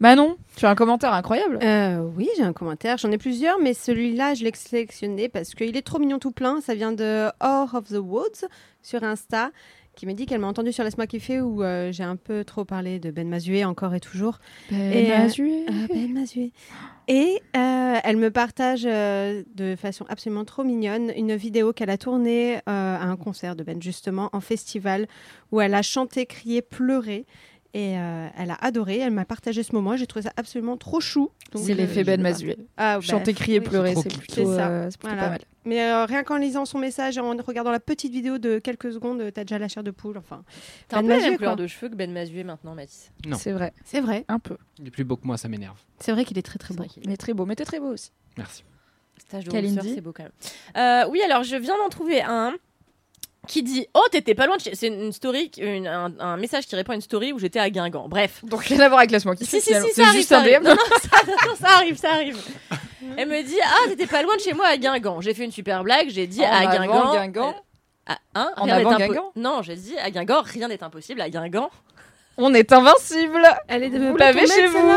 Manon, tu as un commentaire incroyable.
Euh, oui, j'ai un commentaire. J'en ai plusieurs, mais celui-là, je l'ai sélectionné parce qu'il est trop mignon tout plein. Ça vient de Or of the Woods sur Insta, qui me dit qu'elle m'a entendu sur Laisse-moi kiffer où euh, j'ai un peu trop parlé de Ben Mazué encore et toujours. Et, euh, Ah, Ben Mazué. Et euh, elle me partage de façon absolument trop mignonne une vidéo qu'elle a tournée à un concert de Ben, justement, en festival, où elle a chanté, crié, pleuré. Et euh, elle a adoré, elle m'a partagé ce moment, j'ai trouvé ça absolument trop chou.
C'est
euh,
l'effet Ben
partage. Ah, bah,
Chanter, crier,
oui.
pleurer, c'est plutôt, euh, c'est plutôt
Voilà.
pas mal.
Mais euh, rien qu'en lisant son message et en regardant la petite vidéo de quelques secondes, t'as déjà la chair de poule. Enfin,
T'as un
Ben
peu la
Mazué,
même couleur de cheveux que Ben Mazué maintenant, Mathis.
Non.
C'est vrai,
c'est vrai.
un peu.
Il est plus beau que moi, ça m'énerve.
C'est vrai qu'il est très très beau.
Mais très beau, mais t'es très beau aussi.
Merci.
Stage de c'est beau quand même. Euh, oui, alors je viens d'en trouver un qui dit Oh, t'étais pas loin de chez. C'est une story, une- un, un message qui répond à une story où j'étais à Guingamp. Bref.
Donc rien à voir avec kiffer.
Si, si, si, ça
C'est
arrive.
juste
ça
un
arrive.
DM.
Non, non, ça, non, ça arrive, ça arrive. Elle me dit Ah, t'étais pas loin de chez moi à Guingamp. J'ai fait une super blague. J'ai dit
En
à
avant
Guingamp.
Guingamp.
Ah, hein,
En avant Guingamp
Non, j'ai dit à Guingamp, rien n'est impossible à Guingamp.
On est invincible.
Elle est de
Vous l'avez chez vous.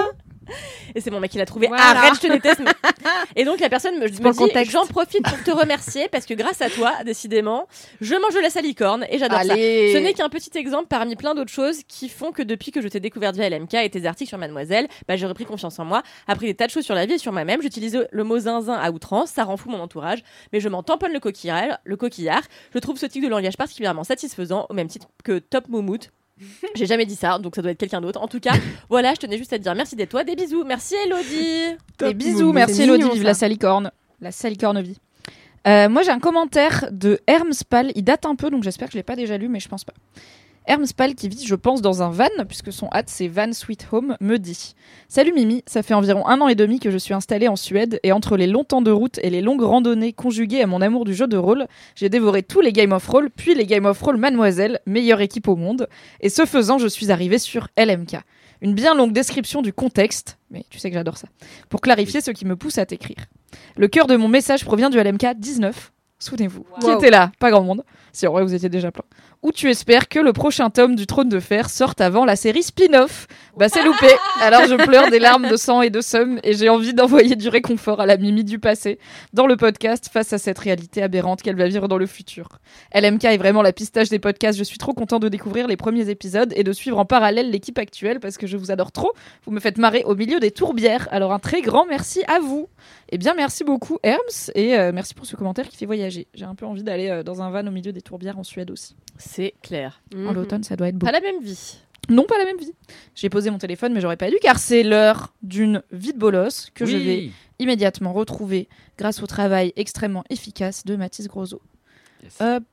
Et c'est mon mec qui l'a trouvé.
Voilà.
Arrête, je te déteste. Et donc la personne me, dit. J'en profite pour te remercier parce que grâce à toi, décidément, je mange de la salicorne et j'adore ça. Ce n'est qu'un petit exemple parmi plein d'autres choses qui font que depuis que je t'ai découverte via LMK et tes articles sur Mademoiselle, bah, j'ai repris confiance en moi, appris des tas de choses sur la vie et sur moi-même. J'utilise le mot zinzin à outrance, ça rend fou mon entourage, mais je m'en tamponne le coquillard. Le coquillard. Je trouve ce type de langage particulièrement satisfaisant, au même titre que Top Moumout. J'ai jamais dit ça, donc ça doit être quelqu'un d'autre. En tout cas, voilà, je tenais juste à te dire merci d'être toi, des bisous. Merci Elodie.
Des bisous, merci Elodie, vive la salicorne. La salicorne vie. Euh, moi j'ai un commentaire de Hermspal, il date un peu donc j'espère que je l'ai pas déjà lu mais je pense pas. Hermspal qui vit je pense dans un van puisque son hâte c'est Van Sweet Home me dit Salut Mimi, ça fait environ un an et demi que je suis installée en Suède et entre les longs temps de route et les longues randonnées conjuguées à mon amour du jeu de rôle, j'ai dévoré tous les Game of Roll puis les Game of Roll Mademoiselle, meilleure équipe au monde et ce faisant je suis arrivée sur LMK. Une bien longue description du contexte, mais tu sais que j'adore ça, pour clarifier ce qui me pousse à t'écrire. Le cœur de mon message provient du LMK 19. Souvenez-vous, qui était là, pas grand monde. Si en vrai vous étiez déjà plein. Où tu espères que le prochain tome du Trône de Fer sorte avant la série spin-off. Bah c'est loupé. Alors je pleure des larmes de sang et de somme et j'ai envie d'envoyer du réconfort à la Mimi du passé dans le podcast face à cette réalité aberrante qu'elle va vivre dans le futur. LMK est vraiment la pistache des podcasts. Je suis trop content de découvrir les premiers épisodes et de suivre en parallèle l'équipe actuelle parce que je vous adore trop. Vous me faites marrer au milieu des tourbières. Alors un très grand merci à vous. Eh bien merci beaucoup Herms et euh, merci pour ce commentaire qui fait voyager. J'ai un peu envie d'aller euh, dans un van au milieu des tourbières en Suède aussi.
C'est clair.
En l'automne ça doit être beau.
Pas la même vie.
Non, pas la même vie. J'ai posé mon téléphone, mais j'aurais pas dû, car c'est l'heure d'une vie de bolos que je vais immédiatement retrouver grâce au travail extrêmement efficace de Mathis Grosso.
Yes.
Hop.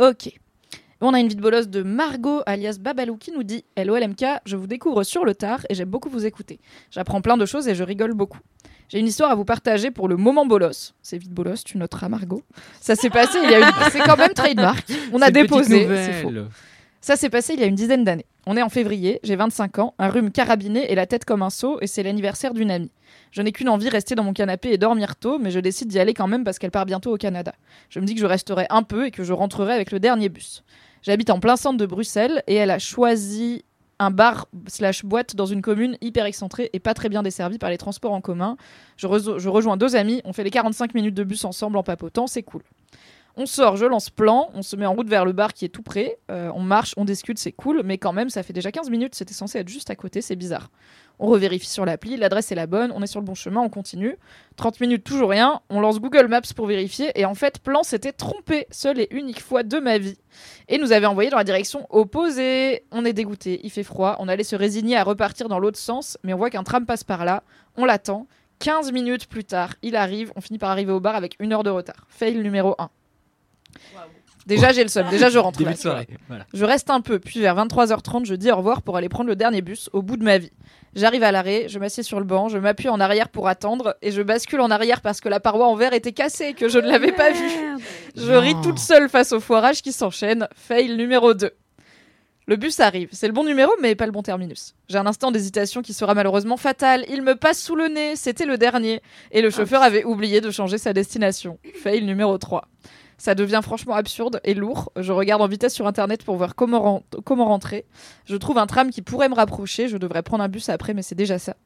Ok. On a une vie de bolos de Margot, alias Babalou, qui nous dit Hello LMK, je vous découvre sur le tard et j'aime beaucoup vous écouter. J'apprends plein de choses et je rigole beaucoup. J'ai une histoire à vous partager pour le moment bolos. C'est vite bolos, tu noteras Margot. Ça s'est passé il y a une... C'est quand même trademark. On a déposé.
nouvelle.
C'est faux. Ça s'est passé il y a une dizaine d'années. On est en février, j'ai 25 ans, un rhume carabiné et la tête comme un seau, et c'est l'anniversaire d'une amie. Je n'ai qu'une envie, rester dans mon canapé et dormir tôt, mais je décide d'y aller quand même parce qu'elle part bientôt au Canada. Je me dis que je resterai un peu et que je rentrerai avec le dernier bus. J'habite en plein centre de Bruxelles et elle a choisi un bar slash boîte dans une commune hyper excentrée et pas très bien desservie par les transports en commun. Je, rejoins deux amis, on fait les 45 minutes de bus ensemble en papotant, c'est cool. On sort, je lance plan, on se met en route vers le bar qui est tout près, euh, on marche, on discute, c'est cool, mais quand même, ça fait déjà 15 minutes, c'était censé être juste à côté, c'est bizarre. On revérifie sur l'appli, l'adresse est la bonne, on est sur le bon chemin, on continue. 30 minutes, toujours rien, on lance Google Maps pour vérifier, et en fait, plan s'était trompé, seule et unique fois de ma vie, et nous avait envoyé dans la direction opposée. On est dégoûté, il fait froid, on allait se résigner à repartir dans l'autre sens, mais on voit qu'un tram passe par là, on l'attend. 15 minutes plus tard, il arrive, on finit par arriver au bar avec une heure de retard. Fail numéro 1. Déjà, j'ai le seum. Déjà, je rentre.
Début
là,
de
tu vois.
soirée. Voilà.
Je reste un peu, puis vers 23h30, je dis au revoir pour aller prendre le dernier bus au bout de ma vie. J'arrive à l'arrêt, je m'assieds sur le banc, je m'appuie en arrière pour attendre et je bascule en arrière parce que la paroi en verre était cassée et que je ne l'avais pas vue. Je ris toute seule face au foirage qui s'enchaîne. Fail numéro 2. Le bus arrive. C'est le bon numéro, mais pas le bon terminus. J'ai un instant d'hésitation qui sera malheureusement fatal. Il me passe sous le nez. C'était le dernier. Et le chauffeur avait oublié de changer sa destination. Fail numéro 3. Ça devient franchement absurde et lourd. Je regarde en vitesse sur internet pour voir comment, ren- comment rentrer. Je trouve un tram qui pourrait me rapprocher. Je devrais prendre un bus après, mais c'est déjà ça.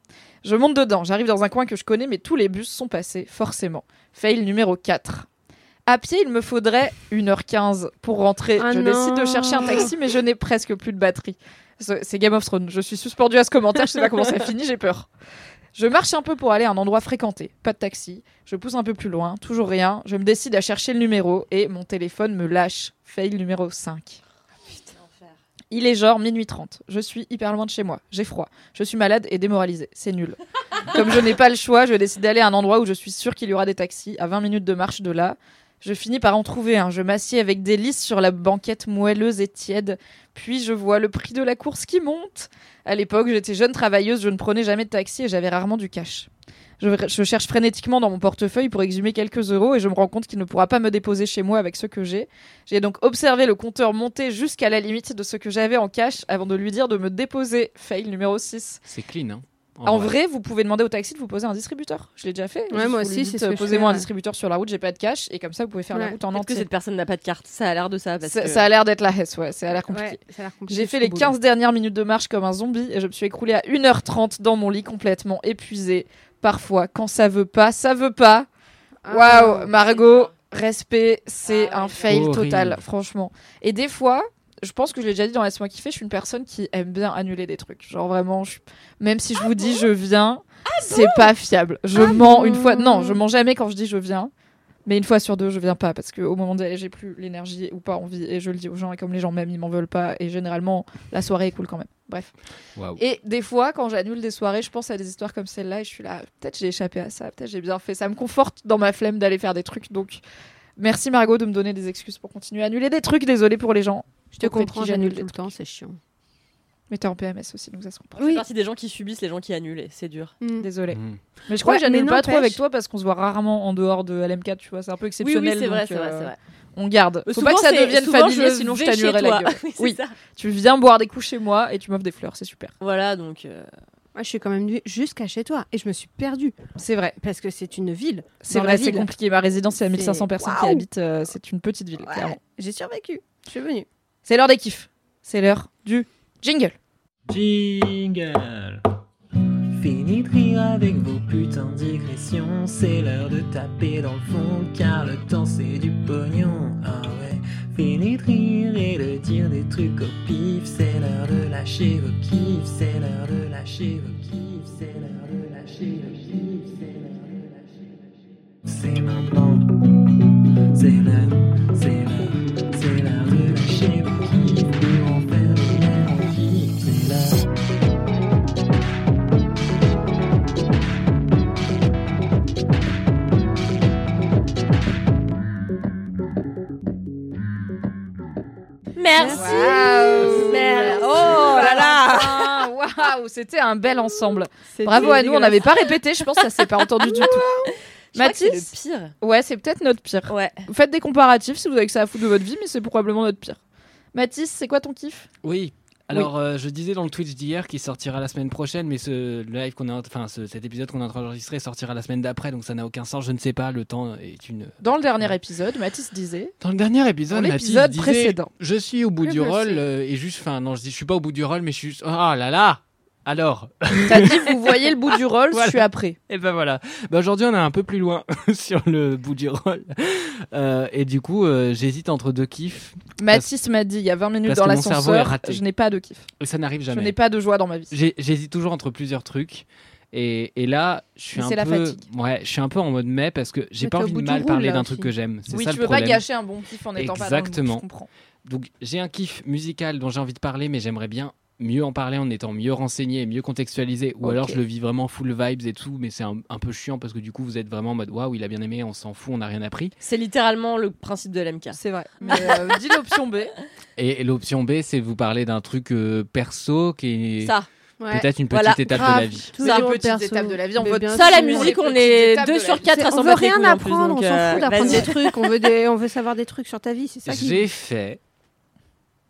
Je monte dedans. J'arrive dans un coin que je connais, mais tous les bus sont passés, forcément. Fail numéro 4. À pied, il me faudrait 1h15 pour rentrer.
Ah
je décide de chercher un taxi, mais je n'ai presque plus de batterie. C'est Game of Thrones. Je suis suspendu à ce commentaire. Je sais pas comment ça finit. J'ai peur. Je marche un peu pour aller à un endroit fréquenté. Pas de taxi. Je pousse un peu plus loin. Toujours rien. Je me décide à chercher le numéro et mon téléphone me lâche. Fail numéro 5. Il est genre minuit 30. Je suis hyper loin de chez moi. J'ai froid. Je suis malade et démoralisée. C'est nul. Comme je n'ai pas le choix, je décide d'aller à un endroit où je suis sûre qu'il y aura des taxis, à 20 minutes de marche de là. Je finis par en trouver un. Je m'assieds avec délice sur la banquette moelleuse et tiède. Puis je vois le prix de la course qui monte. À l'époque, j'étais jeune travailleuse, je ne prenais jamais de taxi et j'avais rarement du cash. Je, je cherche frénétiquement dans mon portefeuille pour exhumer quelques euros et je me rends compte qu'il ne pourra pas me déposer chez moi avec ce que j'ai. J'ai donc observé le compteur monter jusqu'à la limite de ce que j'avais en cash avant de lui dire de me déposer. Fail numéro 6.
C'est clean, hein.
En vrai, vous pouvez demander au taxi de vous poser un distributeur. Je l'ai déjà fait.
Ouais, moi aussi, c'est ce
euh, Posez-moi un distributeur sur la route, j'ai pas de cash et comme ça vous pouvez faire la route en
Peut-être que
entier.
cette personne n'a pas de carte. Ça a l'air de ça. Parce
Ça,
que...
ça a l'air d'être la Hesse, ouais, ça a l'air compliqué.
Ouais,
J'ai fait les
bout,
15 dernières minutes de marche comme un zombie et je me suis écroulée à 1h30 dans mon lit complètement épuisée. Parfois, quand ça veut pas, ça veut pas.
Ah,
Waouh, Margot, respect, c'est
Ah
un fail
horrible.
total, franchement. Et des fois, je pense que je l'ai déjà dit dans Laisse-moi kiffer, je suis une personne qui aime bien annuler des trucs. Genre vraiment, je- même si je vous dis je viens, c'est pas fiable. Je mens une fois. Non, je mens jamais quand je dis je viens. Mais une fois sur deux, je viens pas parce qu'au moment d'aller, j'ai plus l'énergie ou pas envie et je le dis aux gens et comme les gens même ils m'en veulent pas et généralement la soirée est cool quand même. Bref. Et des fois, quand j'annule des soirées, je pense à des histoires comme celle-là et je suis là, peut-être j'ai échappé à ça, peut-être j'ai bien fait. Ça me conforte dans ma flemme d'aller faire des trucs. Donc, merci Margot de me donner des excuses pour continuer à annuler des trucs. Désolée pour les gens.
Je te comprends,
qui j'annule
tout le temps, c'est chiant.
Mais t'es en PMS aussi, donc ça se comprend.
Je fais partie des gens qui subissent les gens qui annulent. et C'est dur.
Mm.
Désolée.
Mm.
Mais je crois
Ouais,
que j'annule pas trop avec toi parce qu'on se voit rarement en dehors de LM4, tu vois. C'est un peu
Oui,
exceptionnel.
oui, c'est vrai,
donc,
c'est vrai,
euh,
c'est vrai.
On garde.
Mais
Faut
souvent,
pas que ça devienne familier,
je
sinon je t'annulerai la gueule.
Oui,
Oui.
ça.
Tu viens boire des coups chez moi et tu m'offres des fleurs, c'est super.
Voilà, donc. euh,
Moi, je suis quand même venue jusqu'à chez toi et je me suis perdue
C'est vrai.
parce que c'est une ville.
C'est vrai, c'est compliqué. Ma résidence, c'est à
C'est-
1500 personnes qui habitent. euh, c'est une petite ville, clairement.
J'ai survécu. Je suis venue.
C'est l'heure des kiffs. C'est l'heure du jingle.
Jingle. Fini de rire avec vos putains de digressions. C'est l'heure de taper dans le fond, car le temps c'est du pognon. Ah ouais. Fini de rire et de dire des trucs au pif. C'est l'heure de lâcher vos kiffs. C'est l'heure de lâcher vos kiffs. C'est l'heure de lâcher vos kiffs. C'est l'heure de lâcher vos kiffs. C'est maintenant. C'est l'heure. C'est l'heure.
Merci. Oh là là.
Waouh, c'était un bel ensemble. Bravo à nous, on n'avait pas répété, je pense que ça s'est pas entendu du tout.
Que c'est
Mathis
le pire.
Ouais, c'est peut-être notre pire.
Ouais.
Faites des comparatifs si vous avez que ça à foutre de votre vie, mais c'est probablement notre pire. Mathis, c'est quoi ton kiff?
Oui. Alors, euh, je disais dans le Twitch d'hier qu'il sortira la semaine prochaine, mais ce live qu'on en- enfin, ce- cet épisode qu'on est en train d'enregistrer sortira la semaine d'après, donc ça n'a aucun sens. Je ne sais pas. Le temps est une.
Dans le dernier épisode, Mathis disait.
Dans le dernier épisode,
l'épisode
disait,
précédent.
Je suis au bout du
le
rôle euh, et juste, enfin, non, je dis, je suis pas au bout du rôle, mais je suis. Oh là là. Alors.
T'as dit, vous voyez le bout du rôle,
Voilà.
je suis après.
Et ben voilà. Bah, Aujourd'hui, on est un peu plus loin sur le bout du rôle. Euh, et du coup, euh, j'hésite entre deux kiffs.
Mathis m'a dit il y a 20 minutes dans l'ascenseur, je n'ai pas de kiff.
Ça n'arrive
Je
jamais.
n'ai pas de joie dans ma vie.
J'hésite toujours entre plusieurs trucs. Et, et là, je suis
Mais
un
c'est la
peu,
fatigue.
ouais, je suis un peu en mode mai parce que j'ai
Mais
pas envie de mal
roule,
parler d'un truc que j'aime.
Oui,
ça
tu
le
veux pas gâcher un bon kiff en étant pas dans le
Exactement.
je comprends.
Donc j'ai un kiff musical dont j'ai envie de parler, mais j'aimerais bien mieux en parler en étant mieux renseigné et mieux contextualisé. Ou alors je le vis vraiment full vibes et tout, mais c'est un, un peu chiant parce que du coup vous êtes vraiment en mode waouh, il a bien aimé, on s'en fout, on n'a rien appris.
C'est littéralement le principe de l'MK.
C'est vrai. Mais euh, dis l'option B.
Et, et l'option B, c'est vous parler d'un truc euh, perso qui est
Ça.
Ouais.
peut-être une petite
Voilà,
étape
grave.
de la vie.
C'est les petites
perso.
étapes de la vie. On vote
Ça, la musique, on est
étapes de
2
la
sur
vie.
4
C'est-
à
on veut rien apprendre, on s'en
euh,
fout d'apprendre des trucs, on veut, des, on veut savoir des trucs sur ta vie, c'est ça qui
J'ai fait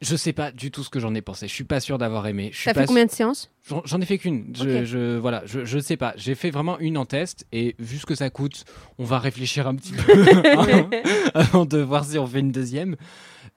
Je sais pas du tout ce que j'en ai pensé. Je suis pas sûr d'avoir aimé. Je suis
T'as
pas
fait combien de séances
J'en ai fait qu'une. Je, voilà, je, je sais pas. J'ai fait vraiment une en test et vu ce que ça coûte, on va réfléchir un petit peu hein, avant de voir si on fait une deuxième.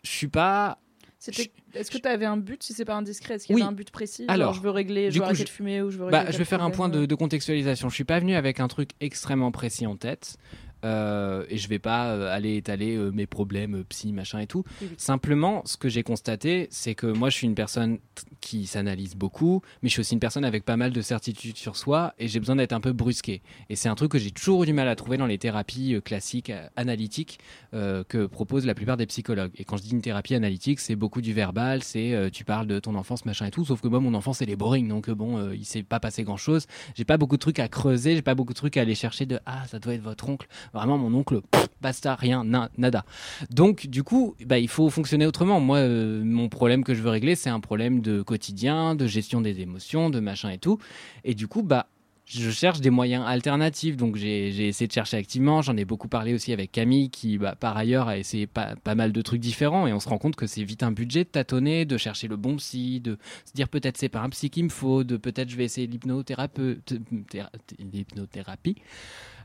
Je suis pas.
C'était- Est-ce que tu avais un but, si c'est pas indiscret Est-ce qu'il y
Oui.
avait un but précis
Alors,
Genre, je veux régler, je
du
veux
coup,
arrêter
je-
de fumer ou je veux régler
Bah, je vais faire un point de, de contextualisation. Je suis pas venu avec un truc extrêmement précis en tête. Euh, et je vais pas euh, aller étaler euh, mes problèmes psy, machin et tout.
Oui.
Simplement, ce que j'ai constaté, c'est que moi, je suis une personne qui s'analyse beaucoup, mais je suis aussi une personne avec pas mal de certitudes sur soi, et j'ai besoin d'être un peu brusqué. Et c'est un truc que j'ai toujours eu du mal à trouver dans les thérapies classiques, analytiques, euh, que proposent la plupart des psychologues. Et quand je dis une thérapie analytique, c'est beaucoup du verbal, c'est euh, tu parles de ton enfance, machin et tout, sauf que moi, mon enfance, elle est boring, donc bon, il s'est pas passé grand-chose. J'ai pas beaucoup de trucs à creuser, j'ai pas beaucoup de trucs à aller chercher de ah, ça doit être votre oncle. Vraiment, mon oncle, basta, rien, na- nada. Donc, du coup, bah, il faut fonctionner autrement. Moi, euh, mon problème que je veux régler, c'est un problème de quotidien, de gestion des émotions, de machin et tout. Et du coup, bah, je cherche des moyens alternatifs. Donc, j'ai essayé de chercher activement. J'en ai beaucoup parlé aussi avec Camille, qui, bah, par ailleurs, a essayé pas, mal de trucs différents. Et on se rend compte que c'est vite un budget de tâtonner, de chercher le bon psy, de se dire peut-être c'est pas un psy qu'il me faut, de peut-être je vais essayer l'hypnothérapie.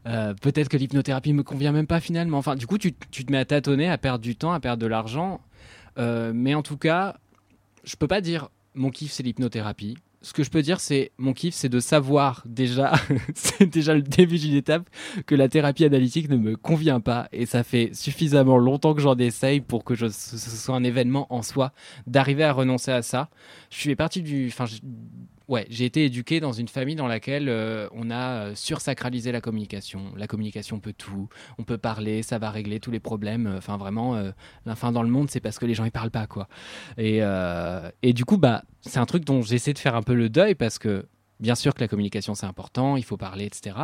Euh, peut-être que l'hypnothérapie me convient même pas finalement. Enfin, du coup, tu, te mets à tâtonner, à perdre du temps, à perdre de l'argent. Euh, mais en tout cas, je peux pas dire mon kiff c'est l'hypnothérapie. Ce que je peux dire, c'est mon kiff, c'est de savoir déjà, c'est déjà le début d'une étape, que la thérapie analytique ne me convient pas. Et ça fait suffisamment longtemps que j'en essaye pour que ce soit un événement en soi, d'arriver à renoncer à ça. Je suis parti du. Ouais, j'ai été éduqué dans une famille dans laquelle euh, on a euh, sursacralisé la communication. La communication peut tout. On peut parler, ça va régler tous les problèmes. Enfin, vraiment, euh, la fin dans le monde, c'est parce que les gens ils parlent pas, quoi. Et, euh, et du coup, bah, c'est un truc dont j'essaie de faire un peu le deuil parce que, bien sûr que la communication c'est important, il faut parler, etc.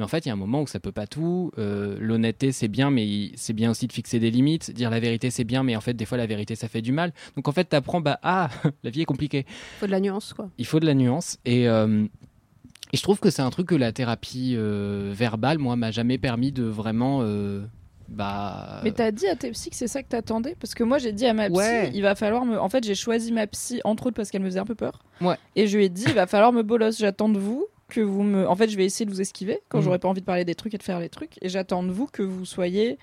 Mais en fait, il y a un moment où ça peut pas tout. Euh, L'honnêteté, c'est bien, mais il- c'est bien aussi de fixer des limites. Dire la vérité, c'est bien, mais en fait, des fois, la vérité, ça fait du mal. Donc, en fait, tu apprends, bah, ah, la vie est compliquée.
Faut de la nuance, quoi.
Il faut de la nuance. Et, euh, et je trouve que c'est un truc que la thérapie euh, verbale, moi, m'a jamais permis de vraiment. euh, bah,
Mais t'as dit à tes psy que c'est ça que t'attendais? Parce que moi j'ai dit à ma psy,
Ouais.
il va falloir me. En fait, j'ai choisi ma psy entre autres parce qu'elle me faisait un peu peur.
Ouais.
Et je lui ai dit, il va falloir me bolos. J'attends de vous que vous me. En fait, je vais essayer de vous esquiver quand
Mhm.
j'aurai pas envie de parler des trucs et de faire les trucs. Et j'attends de vous que vous soyez.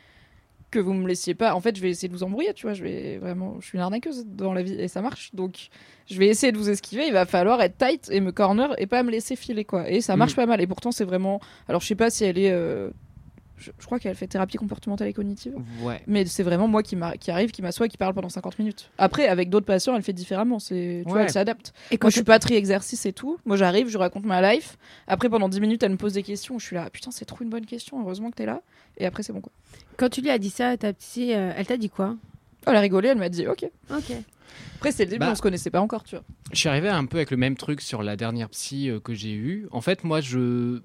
Que vous me laissiez pas. En fait, je vais essayer de vous embrouiller, tu vois. Je vais vraiment. Je suis une arnaqueuse dans la vie et ça marche. Donc, je vais essayer de vous esquiver. Il va falloir être tight et me corner et pas me laisser filer, quoi. Et ça marche
Mhm.
pas mal. Et pourtant, c'est vraiment. Alors, je sais pas si elle est. euh, Je, je crois qu'elle fait thérapie comportementale et cognitive.
Ouais.
Mais c'est vraiment moi qui, arrive, qui m'assoit, qui parle pendant 50 minutes. Après, avec d'autres patients, elle fait différemment. C'est, tu vois, elle s'adapte.
Et
Moi,
quand
je suis pas très exercice et tout. Moi, j'arrive, je raconte ma life. Après, pendant 10 minutes, elle me pose des questions. Je suis là, putain, c'est trop une bonne question. Heureusement que t'es là. Et après, c'est bon, quoi.
Quand tu lui as dit ça à ta psy, euh, elle t'a dit quoi?
Elle a rigolé, elle m'a dit, ok.
Ok.
Après, c'est le début,
Bah.
on se connaissait pas encore, tu vois.
Je suis arrivé un peu avec le même truc sur la dernière psy euh, que j'ai eue. En fait, moi, je.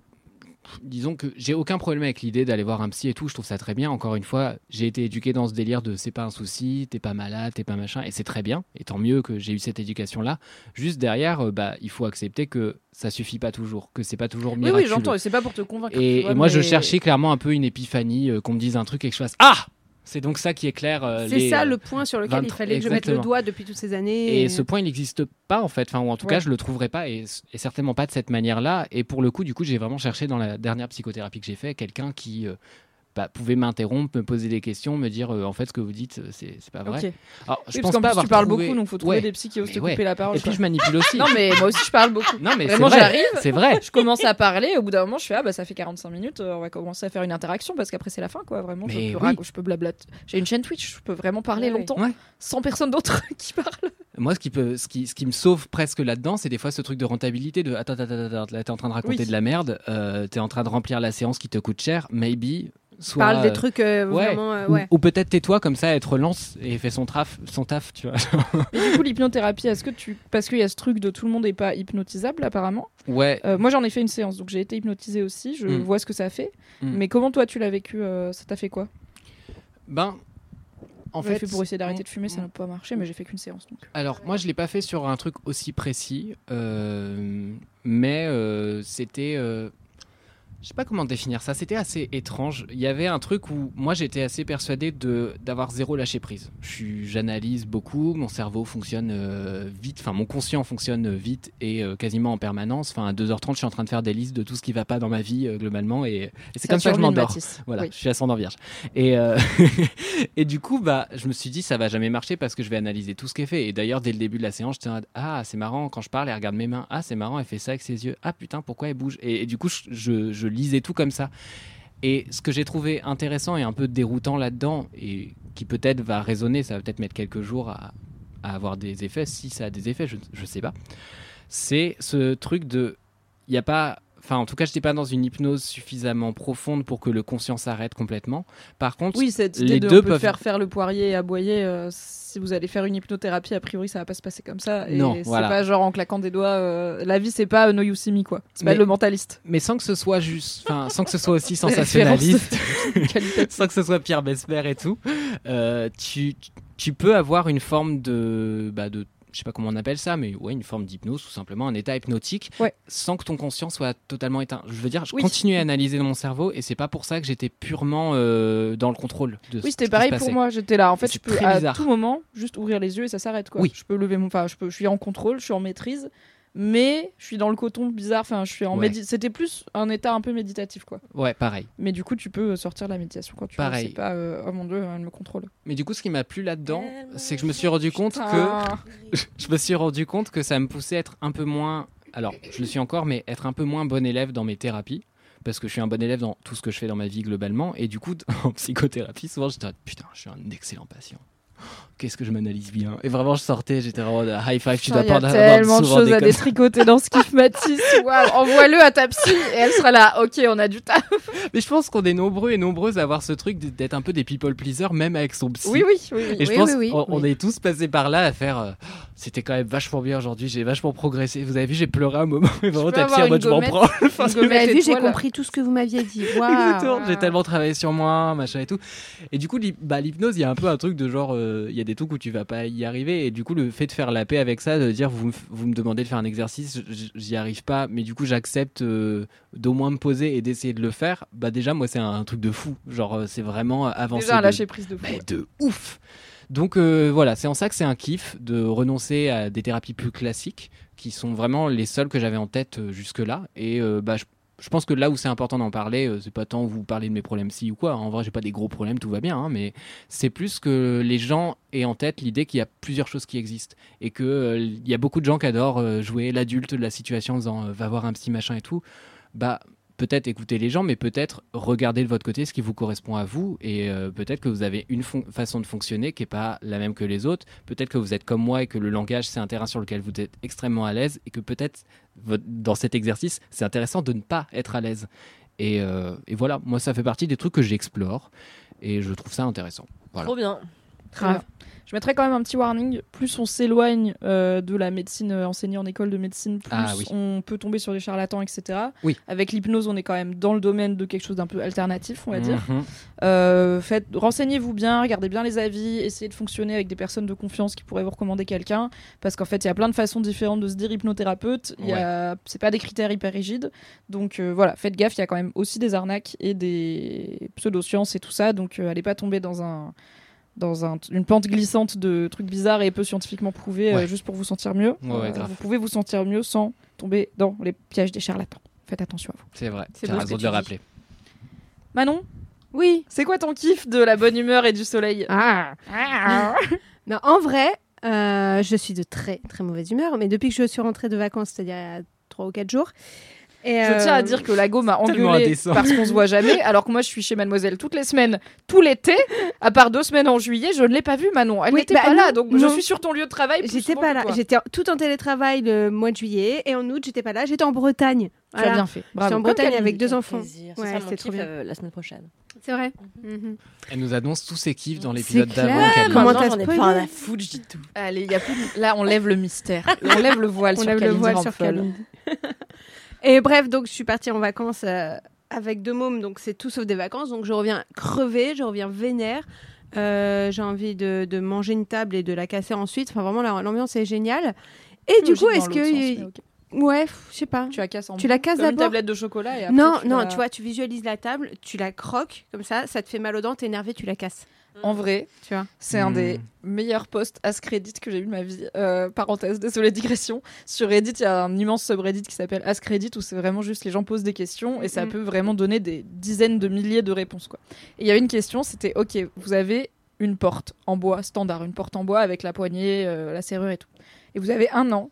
Disons que j'ai aucun problème avec l'idée d'aller voir un psy et tout, je trouve ça très bien. Encore une fois, j'ai été éduqué dans ce délire de c'est pas un souci, t'es pas malade, t'es pas machin, et c'est très bien. Et tant mieux que j'ai eu cette éducation-là. Juste derrière, euh, bah, il faut accepter que ça suffit pas toujours, que c'est pas toujours
Oui,
miraculeux.
oui, j'entends. Et c'est pas pour te convaincre.
Et,
tu vois,
et moi, je cherchais clairement un peu une épiphanie, euh, qu'on me dise un truc et que je fasse Ah C'est donc ça qui éclaire. euh,
C'est ça le point sur lequel il
23
fallait que je mette le doigt depuis toutes ces années.
Et ce point, il n'existe pas en fait. Enfin, ou en tout
Ouais.
cas, je le trouverai pas et, et certainement pas de cette manière-là. Et pour le coup, du coup, j'ai vraiment cherché dans la dernière psychothérapie que j'ai fait quelqu'un qui euh, bah, pouvait m'interrompre, me poser des questions, me dire euh, en fait ce que vous dites, euh, c'est c'est pas vrai.
Ok.
Alors, je
Oui,
pense
parce qu'en
pas
plus,
avoir
tu parles
trouvé-
beaucoup, donc faut trouver
Ouais.
des psys qui osent
Mais
te
ouais.
couper la parole.
Et puis
quoi.
je manipule aussi.
non, mais moi aussi, je parle beaucoup.
Non, mais c'est
Vraiment,
vrai,
j'arrive.
c'est vrai.
Je commence à parler. Au bout d'un moment, je fais Ah, bah, ça fait 45 minutes. euh, on va commencer à faire une interaction parce qu'après, c'est la fin, quoi. Vraiment, je
Mais
peux,
oui.
rac- je peux blablater. J'ai une chaîne Twitch, je peux vraiment parler
Ouais,
longtemps
Ouais.
sans personne d'autre qui parle.
Moi, ce qui, peut, ce, qui, ce qui me sauve presque là-dedans, c'est des fois ce truc de rentabilité de attends, attends, attends, attends, là, t'es en train de raconter
Oui.
de la merde, euh, t'es en train de remplir la séance qui te coûte cher, maybe. Soit,
Parle des
euh,
trucs euh,
ouais.
vraiment. euh,
Ou,
ouais.
ou peut-être tais-toi comme ça, être relance et fait son, traf, son taf, tu vois.
Et du coup, l'hypnothérapie, est-ce que tu. Parce qu'il y a ce truc de tout le monde n'est pas hypnotisable, apparemment.
ouais.
Euh, moi, j'en ai fait une séance, donc j'ai été hypnotisée aussi. Je
Mm.
vois ce que ça fait.
Mm.
Mais comment toi, tu l'as vécu euh, Ça t'a fait quoi?
Ben, en fait,
fait pour essayer d'arrêter de fumer, ça n'a pas marché, mais j'ai fait qu'une séance. Donc.
Alors, moi, je l'ai pas fait sur un truc aussi précis, euh, mais euh, c'était. Je sais pas comment définir ça. C'était assez étrange. Il y avait un truc où moi j'étais assez persuadé de d'avoir zéro lâcher prise. J'analyse beaucoup. Mon cerveau fonctionne euh, vite. Enfin, mon conscient fonctionne vite et euh, quasiment en permanence. Enfin, à 2h30, je suis en train de faire des listes de tout ce qui va pas dans ma vie euh, globalement et, et c'est comme ça que je m'endors. Voilà,
Oui.
je suis ascendant vierge. Et, et du coup, bah, je me suis dit, ça va jamais marcher parce que je vais analyser tout ce qui est fait. Et d'ailleurs, dès le début de la séance, j'étais ah, c'est marrant, quand je parle, elle regarde mes mains. Ah, c'est marrant, elle fait ça avec ses yeux. Ah, putain, pourquoi elle bouge? Et, et du coup, je, je- je lisais tout comme ça. Et ce que j'ai trouvé intéressant et un peu déroutant là-dedans, et qui peut-être va résonner, ça va peut-être mettre quelques jours à, à avoir des effets, si ça a des effets, je ne sais pas, c'est ce truc de... Il n'y a pas... Enfin, en tout cas, je n'étais pas dans une hypnose suffisamment profonde pour que le conscient s'arrête complètement. Par contre,
Oui, cette idée
les
de
deux
on peut
peuvent
faire faire le poirier et aboyer. euh, si vous allez faire une hypnothérapie, a priori, ça va pas se passer comme ça. Et
Non,
c'est
voilà.
pas genre en claquant des doigts. euh, la vie, c'est pas euh, No You See Me, quoi. C'est pas
Mais-
le mentaliste.
mais sans que ce soit juste, enfin, sans que ce soit aussi sensationnaliste,
Qualité.
sans que ce soit Pierre Besmer et tout, euh, tu, tu peux avoir une forme de, bah, de, je sais pas comment on appelle ça, mais ouais, une forme d'hypnose, tout simplement, un état hypnotique,
Ouais.
sans que ton conscient soit totalement éteint. Je veux dire, je
Oui.
continue à analyser dans mon cerveau, et c'est pas pour ça que j'étais purement euh, dans le contrôle de ce
Oui, c'était pareil pour moi. J'étais là. En fait, je peux à
bizarre.
tout moment juste ouvrir les yeux et ça s'arrête, quoi.
Oui.
Je peux lever mon. Enfin, je peux. Je suis en contrôle, je suis en maîtrise. Mais je suis dans le coton bizarre. Enfin, je suis en
Ouais.
C'était plus un état un peu méditatif, quoi.
Ouais, pareil.
Mais du coup, tu peux sortir de la méditation quand tu veux.
Pareil.
C'est pas. euh, oh mon dieu, elle me contrôle.
Mais du coup, ce qui m'a plu là-dedans, c'est que je me suis rendu compte que
Putain.
je me suis rendu compte que ça me poussait à être un peu moins. Alors, je le suis encore, mais être un peu moins bon élève dans mes thérapies. Parce que je suis un bon élève dans tout ce que je fais dans ma vie globalement. Et du coup, en psychothérapie, souvent, j'étais là, putain, je suis un excellent patient. Qu'est-ce que je m'analyse bien. Et vraiment, je sortais, j'étais vraiment de high five, tu dois
Il y
pas
a tellement de choses à détricoter dans ce kiff Matisse. Waouh, Envoie-le à ta psy et elle sera là. Ok, on a du taf.
Mais je pense qu'on est nombreux et nombreuses à avoir ce truc d'être un peu des people pleasers, même avec son psy.
Oui, oui, oui. oui.
Et je pense
oui, oui,
qu'on on
oui.
est tous passés par là à faire. euh, C'était quand même vachement bien aujourd'hui, j'ai vachement progressé. Vous avez vu, j'ai pleuré un moment. Et vraiment, t'as en mode je m'en prends.
Vous avez vu, j'ai compris tout ce que vous m'aviez dit. Waouh.
J'ai tellement travaillé sur moi, machin et tout. Et du coup, bah, l'hypnose, il y a un peu un truc de genre, euh, il y a des trucs où tu vas pas y arriver. Et du coup, le fait de faire la paix avec ça, de dire, vous, vous me demandez de faire un exercice, j'y arrive pas, mais du coup, j'accepte euh, d'au moins me poser et d'essayer de le faire. Bah, déjà, moi, c'est un, un truc de fou. Genre, euh, c'est vraiment avancer.
Déjà un lâcher prise de fou.
mais de ouf donc euh, voilà, c'est en ça que c'est un kiff de renoncer à des thérapies plus classiques, qui sont vraiment les seules que j'avais en tête euh, jusque-là. Et euh, bah, je, pense que là où c'est important d'en parler, c'est pas tant vous parler de mes problèmes si ou quoi. En vrai, j'ai pas des gros problèmes, tout va bien. hein, mais c'est plus que les gens aient en tête l'idée qu'il y a plusieurs choses qui existent et que il y a beaucoup de gens qui adorent jouer l'adulte de la situation en disant va voir un petit machin et tout. Bah peut-être écouter les gens, mais peut-être regarder de votre côté ce qui vous correspond à vous. Et euh, peut-être que vous avez une façon de fonctionner qui n'est pas la même que les autres. Peut-être que vous êtes comme moi et que le langage, c'est un terrain sur lequel vous êtes extrêmement à l'aise. Et que peut-être, dans cet exercice, c'est intéressant de ne pas être à l'aise. Et, euh, et voilà, moi, ça fait partie des trucs que j'explore. Et je trouve ça intéressant.
Trop bien.
Je mettrais quand même un petit warning. Plus on s'éloigne euh, de la médecine euh, enseignée en école de médecine, plus
Ah oui.
on peut tomber sur des charlatans, etc.
Oui.
Avec l'hypnose, on est quand même dans le domaine de quelque chose d'un peu alternatif, on va dire.
Mhm.
Euh, faites, renseignez-vous bien, regardez bien les avis, essayez de fonctionner avec des personnes de confiance qui pourraient vous recommander quelqu'un, parce qu'en fait, il y a plein de façons différentes de se dire hypnothérapeute. Il a, c'est pas des critères hyper rigides, donc voilà, faites gaffe. Il y a quand même aussi des arnaques et des pseudosciences et tout ça, donc allez pas tomber dans un dans un- une pente glissante de trucs bizarres et peu scientifiquement prouvés euh, juste pour vous sentir mieux.
Ouais, ouais,
Euh, vous pouvez vous sentir mieux sans tomber dans les pièges des charlatans. Faites attention à vous.
C'est vrai,
C'est ce
raison de le rappeler.
Manon,
Oui.
c'est quoi ton kiff de la bonne humeur et du soleil?
Ah. Non, en vrai, euh, je suis de très très mauvaise humeur, mais depuis que je suis rentrée de vacances, c'est-à-dire il y a 3 ou 4 jours. Et
Je tiens à
euh,
dire que la go m'a engueulé parce qu'on se voit jamais, alors que moi je suis chez Mademoiselle toutes les semaines, tout l'été, à part deux semaines en juillet, je ne l'ai pas vue Manon. Elle
Oui,
n'était
bah
pas
non,
là, donc je suis sur ton lieu de travail.
J'étais pas là. J'étais tout en télétravail le mois de juillet et en août, j'étais pas là. J'étais en Bretagne.
Tu as
Voilà.
bien fait.
J'étais
Bravo.
en Bretagne
Comme
avec deux enfants. Ouais,
c'est
trop bien.
euh, la semaine prochaine.
C'est vrai. Mhm.
Elle nous annonce tous ses kiffs dans l'épisode d'avant.
Comment t'as
ai pas à foutre, je dis tout.
Allez, y a plus de- là on lève le mystère, on lève le voile
On
sur
lève le voile sur. et bref, donc je suis partie en vacances euh, avec deux mômes, donc c'est tout sauf des vacances. Donc je reviens crevée, je reviens vénère. Euh, j'ai envie de, de manger une table et de la casser ensuite. Enfin, vraiment, la- l'ambiance est géniale. Et du coup, est-ce que.
sens.
Ouais, je sais pas.
tu la casses en
Tu la casses
comme une
d'abord
tablette de chocolat et après
Non,
tu
non,
la-
tu vois, tu visualises la table, tu la croques comme ça, ça te fait mal aux dents, t'es énervé, tu la casses.
En vrai,
Tu vois
c'est un des meilleurs posts Ask Reddit que j'ai eu de ma vie. Euh, parenthèse, désolé digression. Sur Reddit, il y a un immense subreddit qui s'appelle Ask Reddit où c'est vraiment juste les gens posent des questions et ça
Mhm.
peut vraiment donner des dizaines de milliers de réponses. Quoi. Et il y avait une question, c'était OK, vous avez une porte en bois standard, une porte en bois avec la poignée, euh, la serrure et tout. Et vous avez un an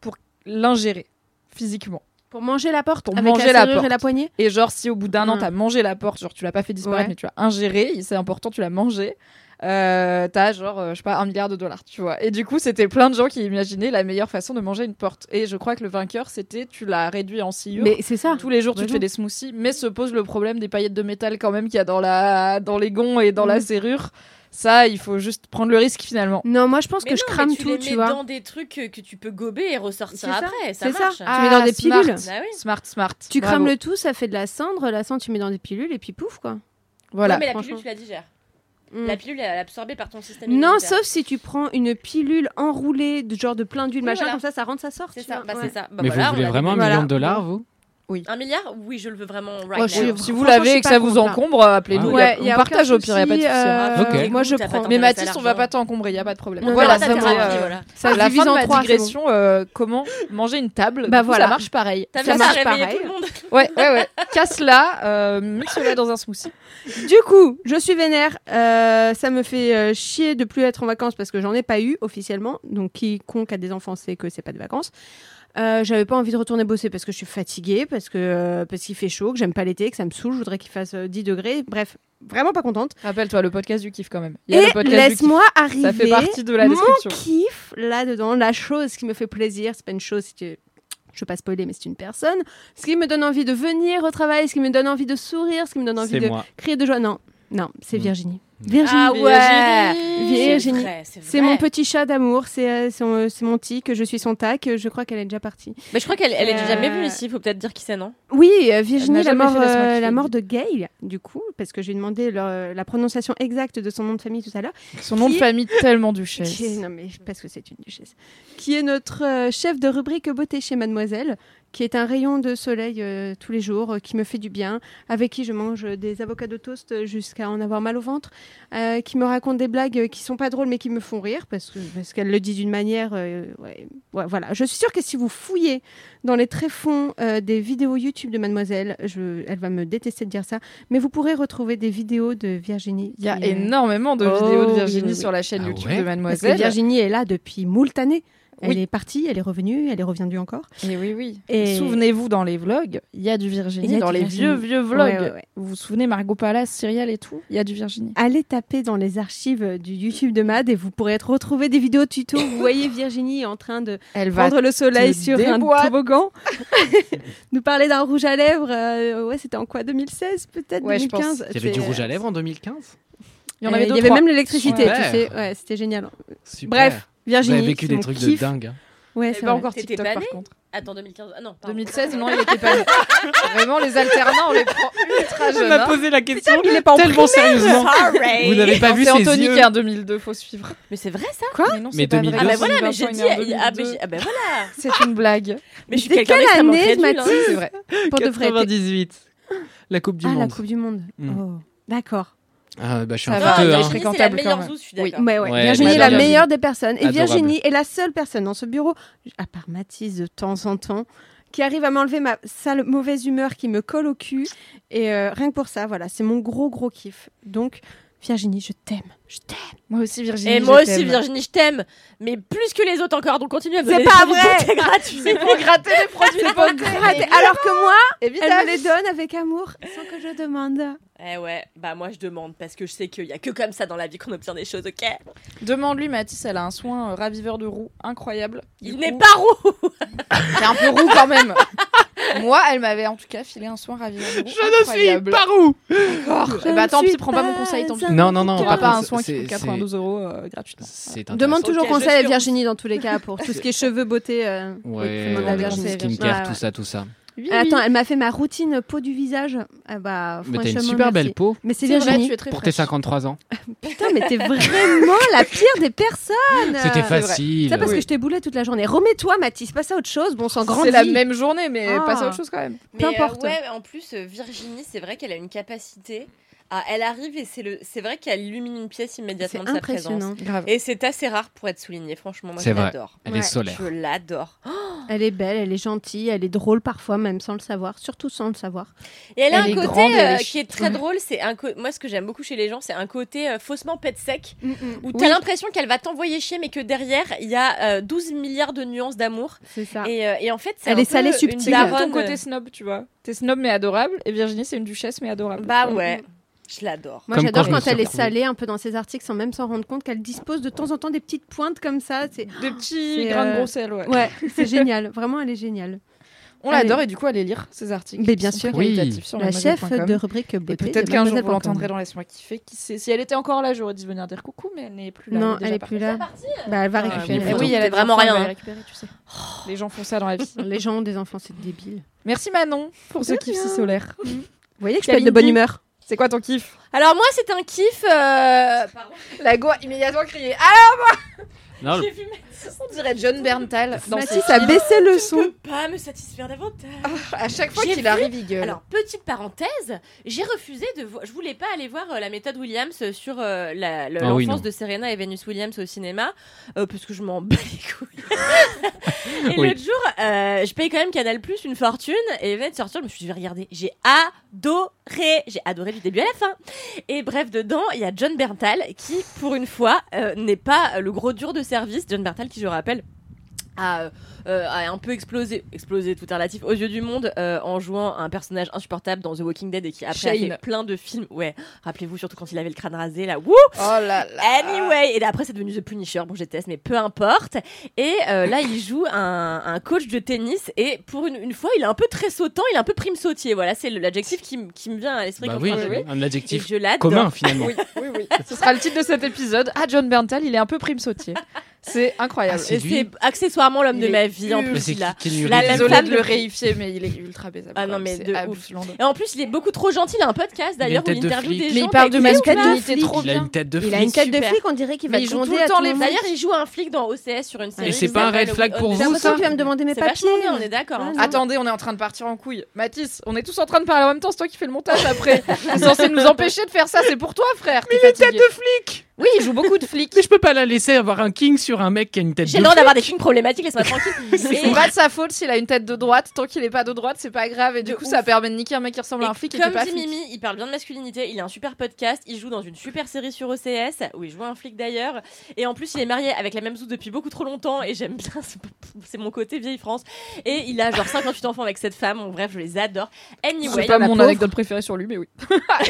pour l'ingérer physiquement.
Pour manger la porte
Pour
avec
manger
la
porte.
et la poignée
Et genre, si au bout d'un an,
Mm.
t'as mangé la porte, genre tu l'as pas fait disparaître,
Ouais.
mais tu as ingéré, c'est important, tu l'as mangé, euh, t'as genre, euh, je sais pas, un milliard de dollars, tu vois. Et du coup, c'était plein de gens qui imaginaient la meilleure façon de manger une porte. Et je crois que le vainqueur, c'était tu l'as réduit en sciure.
Mais c'est ça.
Tous les jours, tu te fais des smoothies, mais se pose le problème des paillettes de métal quand même qu'il y a dans, la... dans les gonds et dans la
Mm.
serrure. Ça, il faut juste prendre le risque finalement.
Non, moi je pense
Mais
que je
non, mais
crame
tu
tout,
les
tu
mets
vois.
dans des trucs que tu peux gober et ressortir
ça,
après. Ça
c'est ça.
marche.
Tu mets dans des
smart.
pilules.
Bah oui.
Smart, smart.
Tu
Bravo.
crames le tout, ça fait de la cendre. La cendre, tu mets dans des pilules et puis pouf quoi.
Voilà.
Ouais, mais la pilule, tu la digères.
Mm.
La pilule, elle est absorbée par ton système
Non, sauf si tu prends une pilule enroulée, de genre de plein d'huile,
Oui,
machin,
voilà.
comme ça, ça rentre, ça sort.
C'est
tu
ça, bah,
Ouais.
c'est ça. Bah
Mais
voilà,
vous voulez vraiment un
des-
million de dollars, vous?
Un milliard Oui, je le veux vraiment right now.
si, si vous l'avez et que ça vous
là.
encombre, appelez-nous.
Ouais,
on partage au pire, il n'y a pas de
souci,
souci. hein.
euh. Moi je prends.
Mais Mathis, on
l'argent.
va pas t'encombrer, il n'y a pas de problème.
Non,
voilà, ça, euh,
voilà.
Ça
la fin de
en
ma
trois, c'est bon.
digression, euh, comment manger une table?
Bah
coup,
voilà.
Ça marche pareil.
Ça marche pareil.
tout le monde.
Ouais, ouais, ouais. Casse-la, euh, mixe-la dans un smoothie.
Du coup, je suis vénère. euh, ça me fait euh, chier de plus être en vacances parce que j'en ai pas eu officiellement. Donc, quiconque a des enfants sait que c'est pas des vacances. Euh, J'avais pas envie de retourner bosser parce que je suis fatiguée, parce que euh, parce qu'il fait chaud, que j'aime pas l'été, que ça me saoule. Je voudrais qu'il fasse euh, 10 degrés. Bref, vraiment pas contente.
Rappelle-toi, le podcast du kiff quand même. Il y a
Et
le podcast du
laisse-moi
kiff.
arriver.
Ça fait partie de la
mon
description.
kiff là-dedans, la chose qui me fait plaisir, c'est pas une chose, c'est que- je vais pas spoiler, mais c'est une personne. Ce qui me donne envie de venir au travail, ce qui me donne envie de sourire, ce qui me donne envie de
moi.
crier de joie. Non, non, c'est
Mm.
Virginie. Virginie.
Ah ouais
Virginie.
C'est
mon petit chat d'amour, c'est euh, son- euh, c'est mon tic, je suis son tac, je crois qu'elle est déjà partie.
Mais je crois qu'elle elle est
Euh,
jamais venue ici, faut peut-être dire qui c'est, non?
Oui, euh, Virginie, la mort, euh, la de Gail, du coup, parce que j'ai demandé le- la prononciation exacte de son nom de famille tout à l'heure.
Son nom de famille tellement duchesse.
Qui est- non mais parce que c'est une duchesse. Qui est notre euh, chef de rubrique beauté chez Mademoiselle, qui est un rayon de soleil euh, tous les jours, euh, qui me fait du bien, avec qui je mange des avocats de toast jusqu'à en avoir mal au ventre, euh, qui me raconte des blagues qui sont pas drôles mais qui me font rire parce que parce qu'elle le dit d'une manière, euh, ouais, ouais, voilà. Je suis sûre que si vous fouillez dans les tréfonds euh, des vidéos YouTube de Mademoiselle, je, elle va me détester de dire ça, mais vous pourrez retrouver des vidéos de Virginie.
Il y a énormément de
Oh,
vidéos de
oui,
Virginie
oui, oui.
sur la chaîne
Ah
YouTube
ouais?
De
parce que
Mademoiselle.
Virginie est là depuis moult années. Elle
Oui.
est partie, elle est revenue, elle est revenue encore.
Et oui, oui.
Et-
Souvenez-vous dans les vlogs, il y a du Virginie.
A
dans
du
les
Virginie.
vieux, vieux vlogs.
Ouais, ouais, ouais.
Vous vous souvenez Margot Palace, Cyrielle et tout Il y a du Virginie.
Allez taper dans les archives du YouTube de Mad et vous pourrez retrouver des vidéos tuto. Vous voyez Virginie en train de
Elle va
prendre le soleil sur un
déboîte.
toboggan, nous parler d'un rouge à lèvres. euh, ouais, c'était en quoi 2016 peut-être
Ouais, je
2015
pense.
Il y avait du rouge à lèvres en 2015
Il y en avait
Euh,
deux,
Il y avait
trois.
même l'électricité, tu sais. Ouais, c'était génial.
Super.
Bref,
Vous
Virginie.
avez vécu des trucs de dingue. hein.
Ouais,
Elle
c'est
est pas encore TikTok
pas
par contre.
Attends, 2015. Ah non, pardon.
2016, non, il était pas né. Vraiment, les alternants, on les prend ultra jeunes. hein.
posé la question
il est pas en
tellement sérieusement.
Sorry.
Vous n'avez pas
Non,
vu ses
Anthony
yeux
qui est en 2002, faut suivre.
Mais c'est vrai ça
Quoi Mais non, c'est pas vrai.
2002,
Ah bah voilà, mais j'ai dit. Ah
2002.
bah, ah bah voilà.
C'est une blague.
Mais je suis quelqu'un
quelle
d'extrêmement
année,
crédule, hein.
C'est vrai.
Pour de vrai. t'es-
98. La Coupe du
Ah, la
Monde.
Coupe du Monde.
Mm.
Oh, D'accord.
Ah, bah, je suis un
va,
fouteux,
Virginie,
hein.
Virginie, c'est la meilleure
même.
zouze, je suis
Oui.
d'accord.
Ouais, ouais.
Ouais,
Virginie est la meilleure des personnes. Et
Adorable.
Virginie est la seule personne dans ce bureau, à part Mathis de temps en temps, qui arrive à m'enlever ma sale mauvaise humeur qui me colle au cul. Et euh, rien que pour ça, voilà, c'est mon gros gros kiff. Donc, Virginie, je t'aime. Je t'aime.
Moi aussi, Virginie.
Et
je
moi aussi. Virginie, je t'aime. Mais plus que les autres encore, donc continue à me
C'est
donner
pas
des produits
vrai.
de beauté gratuits.
C'est pour gratter les produits de beauté.
Raté. Alors que moi,
Évidemment.
elle me les donne avec amour, sans que je demande.
Eh ouais, bah moi je demande parce que je sais qu'il y a que comme ça dans la vie qu'on obtient des choses, ok?
Demande-lui, Mathis, elle a un soin euh, raviveur de roux incroyable.
Il n'est pas roux
C'est un peu roux quand même. Moi, elle m'avait en tout cas filé un soin raviveur de roux. incroyable.
pas roux
D'accord. Eh bah,
Je
tant
suis
pis, prends pas mon
pas
conseil, tant pis.
Non, non, non.
Tu pas
contre,
un soin qui coûte 92 euros euh, gratuitement.
Demande toujours
je
conseil à
suis
Virginie dans tous les cas pour tout ce qui est cheveux, beauté. euh,
Ouais, skincare,
Ouais,
tout ça, tout ça.
Oui,
Attends,
oui.
elle m'a fait ma routine peau du visage. Ah bah,
Mais t'as une
franchement,
super
merci.
belle peau
Mais c'est
vrai,
Virginie.
tu es très
pour tes
fraîche.
53 ans.
Putain, mais t'es vraiment la pire des personnes.
C'était facile.
C'est parce
Oui.
que je t'ai boulé toute la journée. Remets-toi, Mathis, passe à autre chose. Bon, sans grande
C'est la même journée, mais
Ah.
passe à autre chose quand même.
Peu
euh,
importe.
ouais, en plus, euh, Virginie, c'est vrai qu'elle a une capacité Ah, elle arrive et c'est le, c'est vrai qu'elle illumine une pièce immédiatement
C'est
de sa
impressionnant.
présence.
Grave.
Et c'est assez rare pour être souligné. Franchement, moi je l'adore.
Elle est solaire.
Je l'adore.
Elle est belle, elle est gentille, elle est drôle parfois, même sans le savoir, surtout sans le savoir.
Et elle a
Elle
un côté euh, qui est très
ouais.
drôle. C'est un co- moi ce que j'aime beaucoup chez les gens, c'est un côté euh, faussement pet sec où t'as
Oui.
l'impression qu'elle va t'envoyer chier, mais que derrière il y a euh, 12 milliards de nuances d'amour.
C'est ça.
Et, euh, et en fait, c'est
Elle
un
est salée subtile.
une
C'est comme ton
daronne.
côté snob, tu vois. T'es snob mais adorable, et Virginie c'est une duchesse mais adorable.
Bah ouais, je l'adore.
Moi, j'adore
quand
elle est salée un peu dans ses articles sans même s'en rendre compte qu'elle dispose de temps en temps des petites pointes comme ça. C'est
Des petits
C'est,
grains de
euh,
grosselle, ouais.
ouais, c'est génial. Vraiment, elle est géniale.
On l'adore et du coup allez lire ses articles.
Mais bien sûr.
très
Oui.
sur
La chef de rubrique
Et
beauté.
peut-être qu'un jour vous l'entendrez dans Laisse-moi kiffer. Qui sait Si elle était encore là, j'aurais de venir dire coucou, mais elle n'est plus là.
Non, elle est
partie.
plus là. Bah, elle va
Ah,
récupérer.
oui, faut
oui, elle a
vraiment
rien. à
hein.
récupérer, tu sais. Les gens font ça dans la vie.
Les gens ont des enfants, c'est débile.
Merci Manon pour ce kiff si solaire.
Vous voyez que je peux être de bonne humeur.
C'est quoi ton kiff?
Alors moi, c'est un kiff. euh, pardon.
La go a immédiatement crié
Non, le-
J'ai vu Mathis.
On dirait John Berntal
Mathis a
films.
baissé le
Je
son.
peux pas me satisfaire davantage.
À chaque fois qu'il
vu-
arrive, il gueule.
Alors, petite parenthèse, j'ai refusé de voir. Je voulais pas aller voir euh, la méthode Williams sur euh, la- le-
Ah
l'enfance
oui, non.
de Serena et Venus Williams au cinéma, euh, parce que je m'en bats les couilles. et
Oui.
l'autre jour, euh, je paye quand même Canal Plus une fortune, et il venait de sortir, je me suis dit, je vais regarder. J'ai adoré, j'ai adoré du début à la fin. Et bref, dedans, il y a John Berntal qui, pour une fois, euh, n'est pas le gros dur de service. John Berntal, qui je rappelle, a, euh, a un peu explosé, explosé tout est relatif aux yeux du monde euh, en jouant un personnage insupportable dans The Walking Dead et qui après a
Shane.
fait plein de films. Ouais, rappelez-vous surtout quand il avait le crâne rasé là. Wouh
Oh là là.
Anyway, et après c'est devenu The Punisher. Bon, j'étais, mais peu importe. Et euh, là, il joue un, un coach de tennis et pour une, une fois, il est un peu très sautant, il est un peu prime sautier. Voilà, c'est l'adjectif qui, me vient à l'esprit
bah
quand
oui,
je lui.
un adjectif
je
commun finalement.
Oui, oui, oui. Ce sera le titre de cet épisode. Ah, John Berntal, il est un peu prime sautier. C'est incroyable.
Ah, c'est
Et c'est accessoirement l'homme
Il
de ma vie en
Mais
plus.
c'est
Il
nous
la même femme
de le réifier, mais il est ultra baisable.
Ah non, mais
C'est
de ouf. Et en plus, il est beaucoup trop gentil. Il a un podcast
Il
d'ailleurs où il interviewe des
Mais
gens.
il parle de masculinité trop
Il a une tête de
Il
flic.
a une tête de flic, on dirait qu'il va
Mais il tout le temps les.
D'ailleurs, il joue un flic dans OCS sur une série.
c'est
qui
pas un red flag pour vous, ça
tu vas me demander mes
C'est
papiers.
on est d'accord.
Attendez, on est en train de partir en couille. Mathis, on est tous en train de parler en même temps, c'est toi qui fais le montage après. T'es censé nous empêcher de faire ça, c'est pour toi, frère. Mais
Une tête de flic
Oui, il joue beaucoup de flics.
Mais je peux pas la laisser avoir un king sur un mec qui a une tête de
J'ai le droit d'avoir des films problématiques, laisse-moi tranquille.
C'est
Et-
pas de sa faute s'il a une tête de droite. Tant qu'il est pas de droite, c'est pas grave. Et du
De
coup,
ouf.
ça permet de niquer un mec qui ressemble à un
Et
flic et
comme
pas
dit
flic.
Mimi, il parle bien de masculinité, il a un super podcast, il joue dans une super série sur OCS, où il joue un flic d'ailleurs, et en plus il est marié avec la même Zou depuis beaucoup trop longtemps, et j'aime bien, c'est- c'est mon côté vieille France, et il a genre 58 enfants avec cette femme, bref, je les adore. Anyway,
C'est pas mon
pauvre-
anecdote préférée sur lui, mais oui.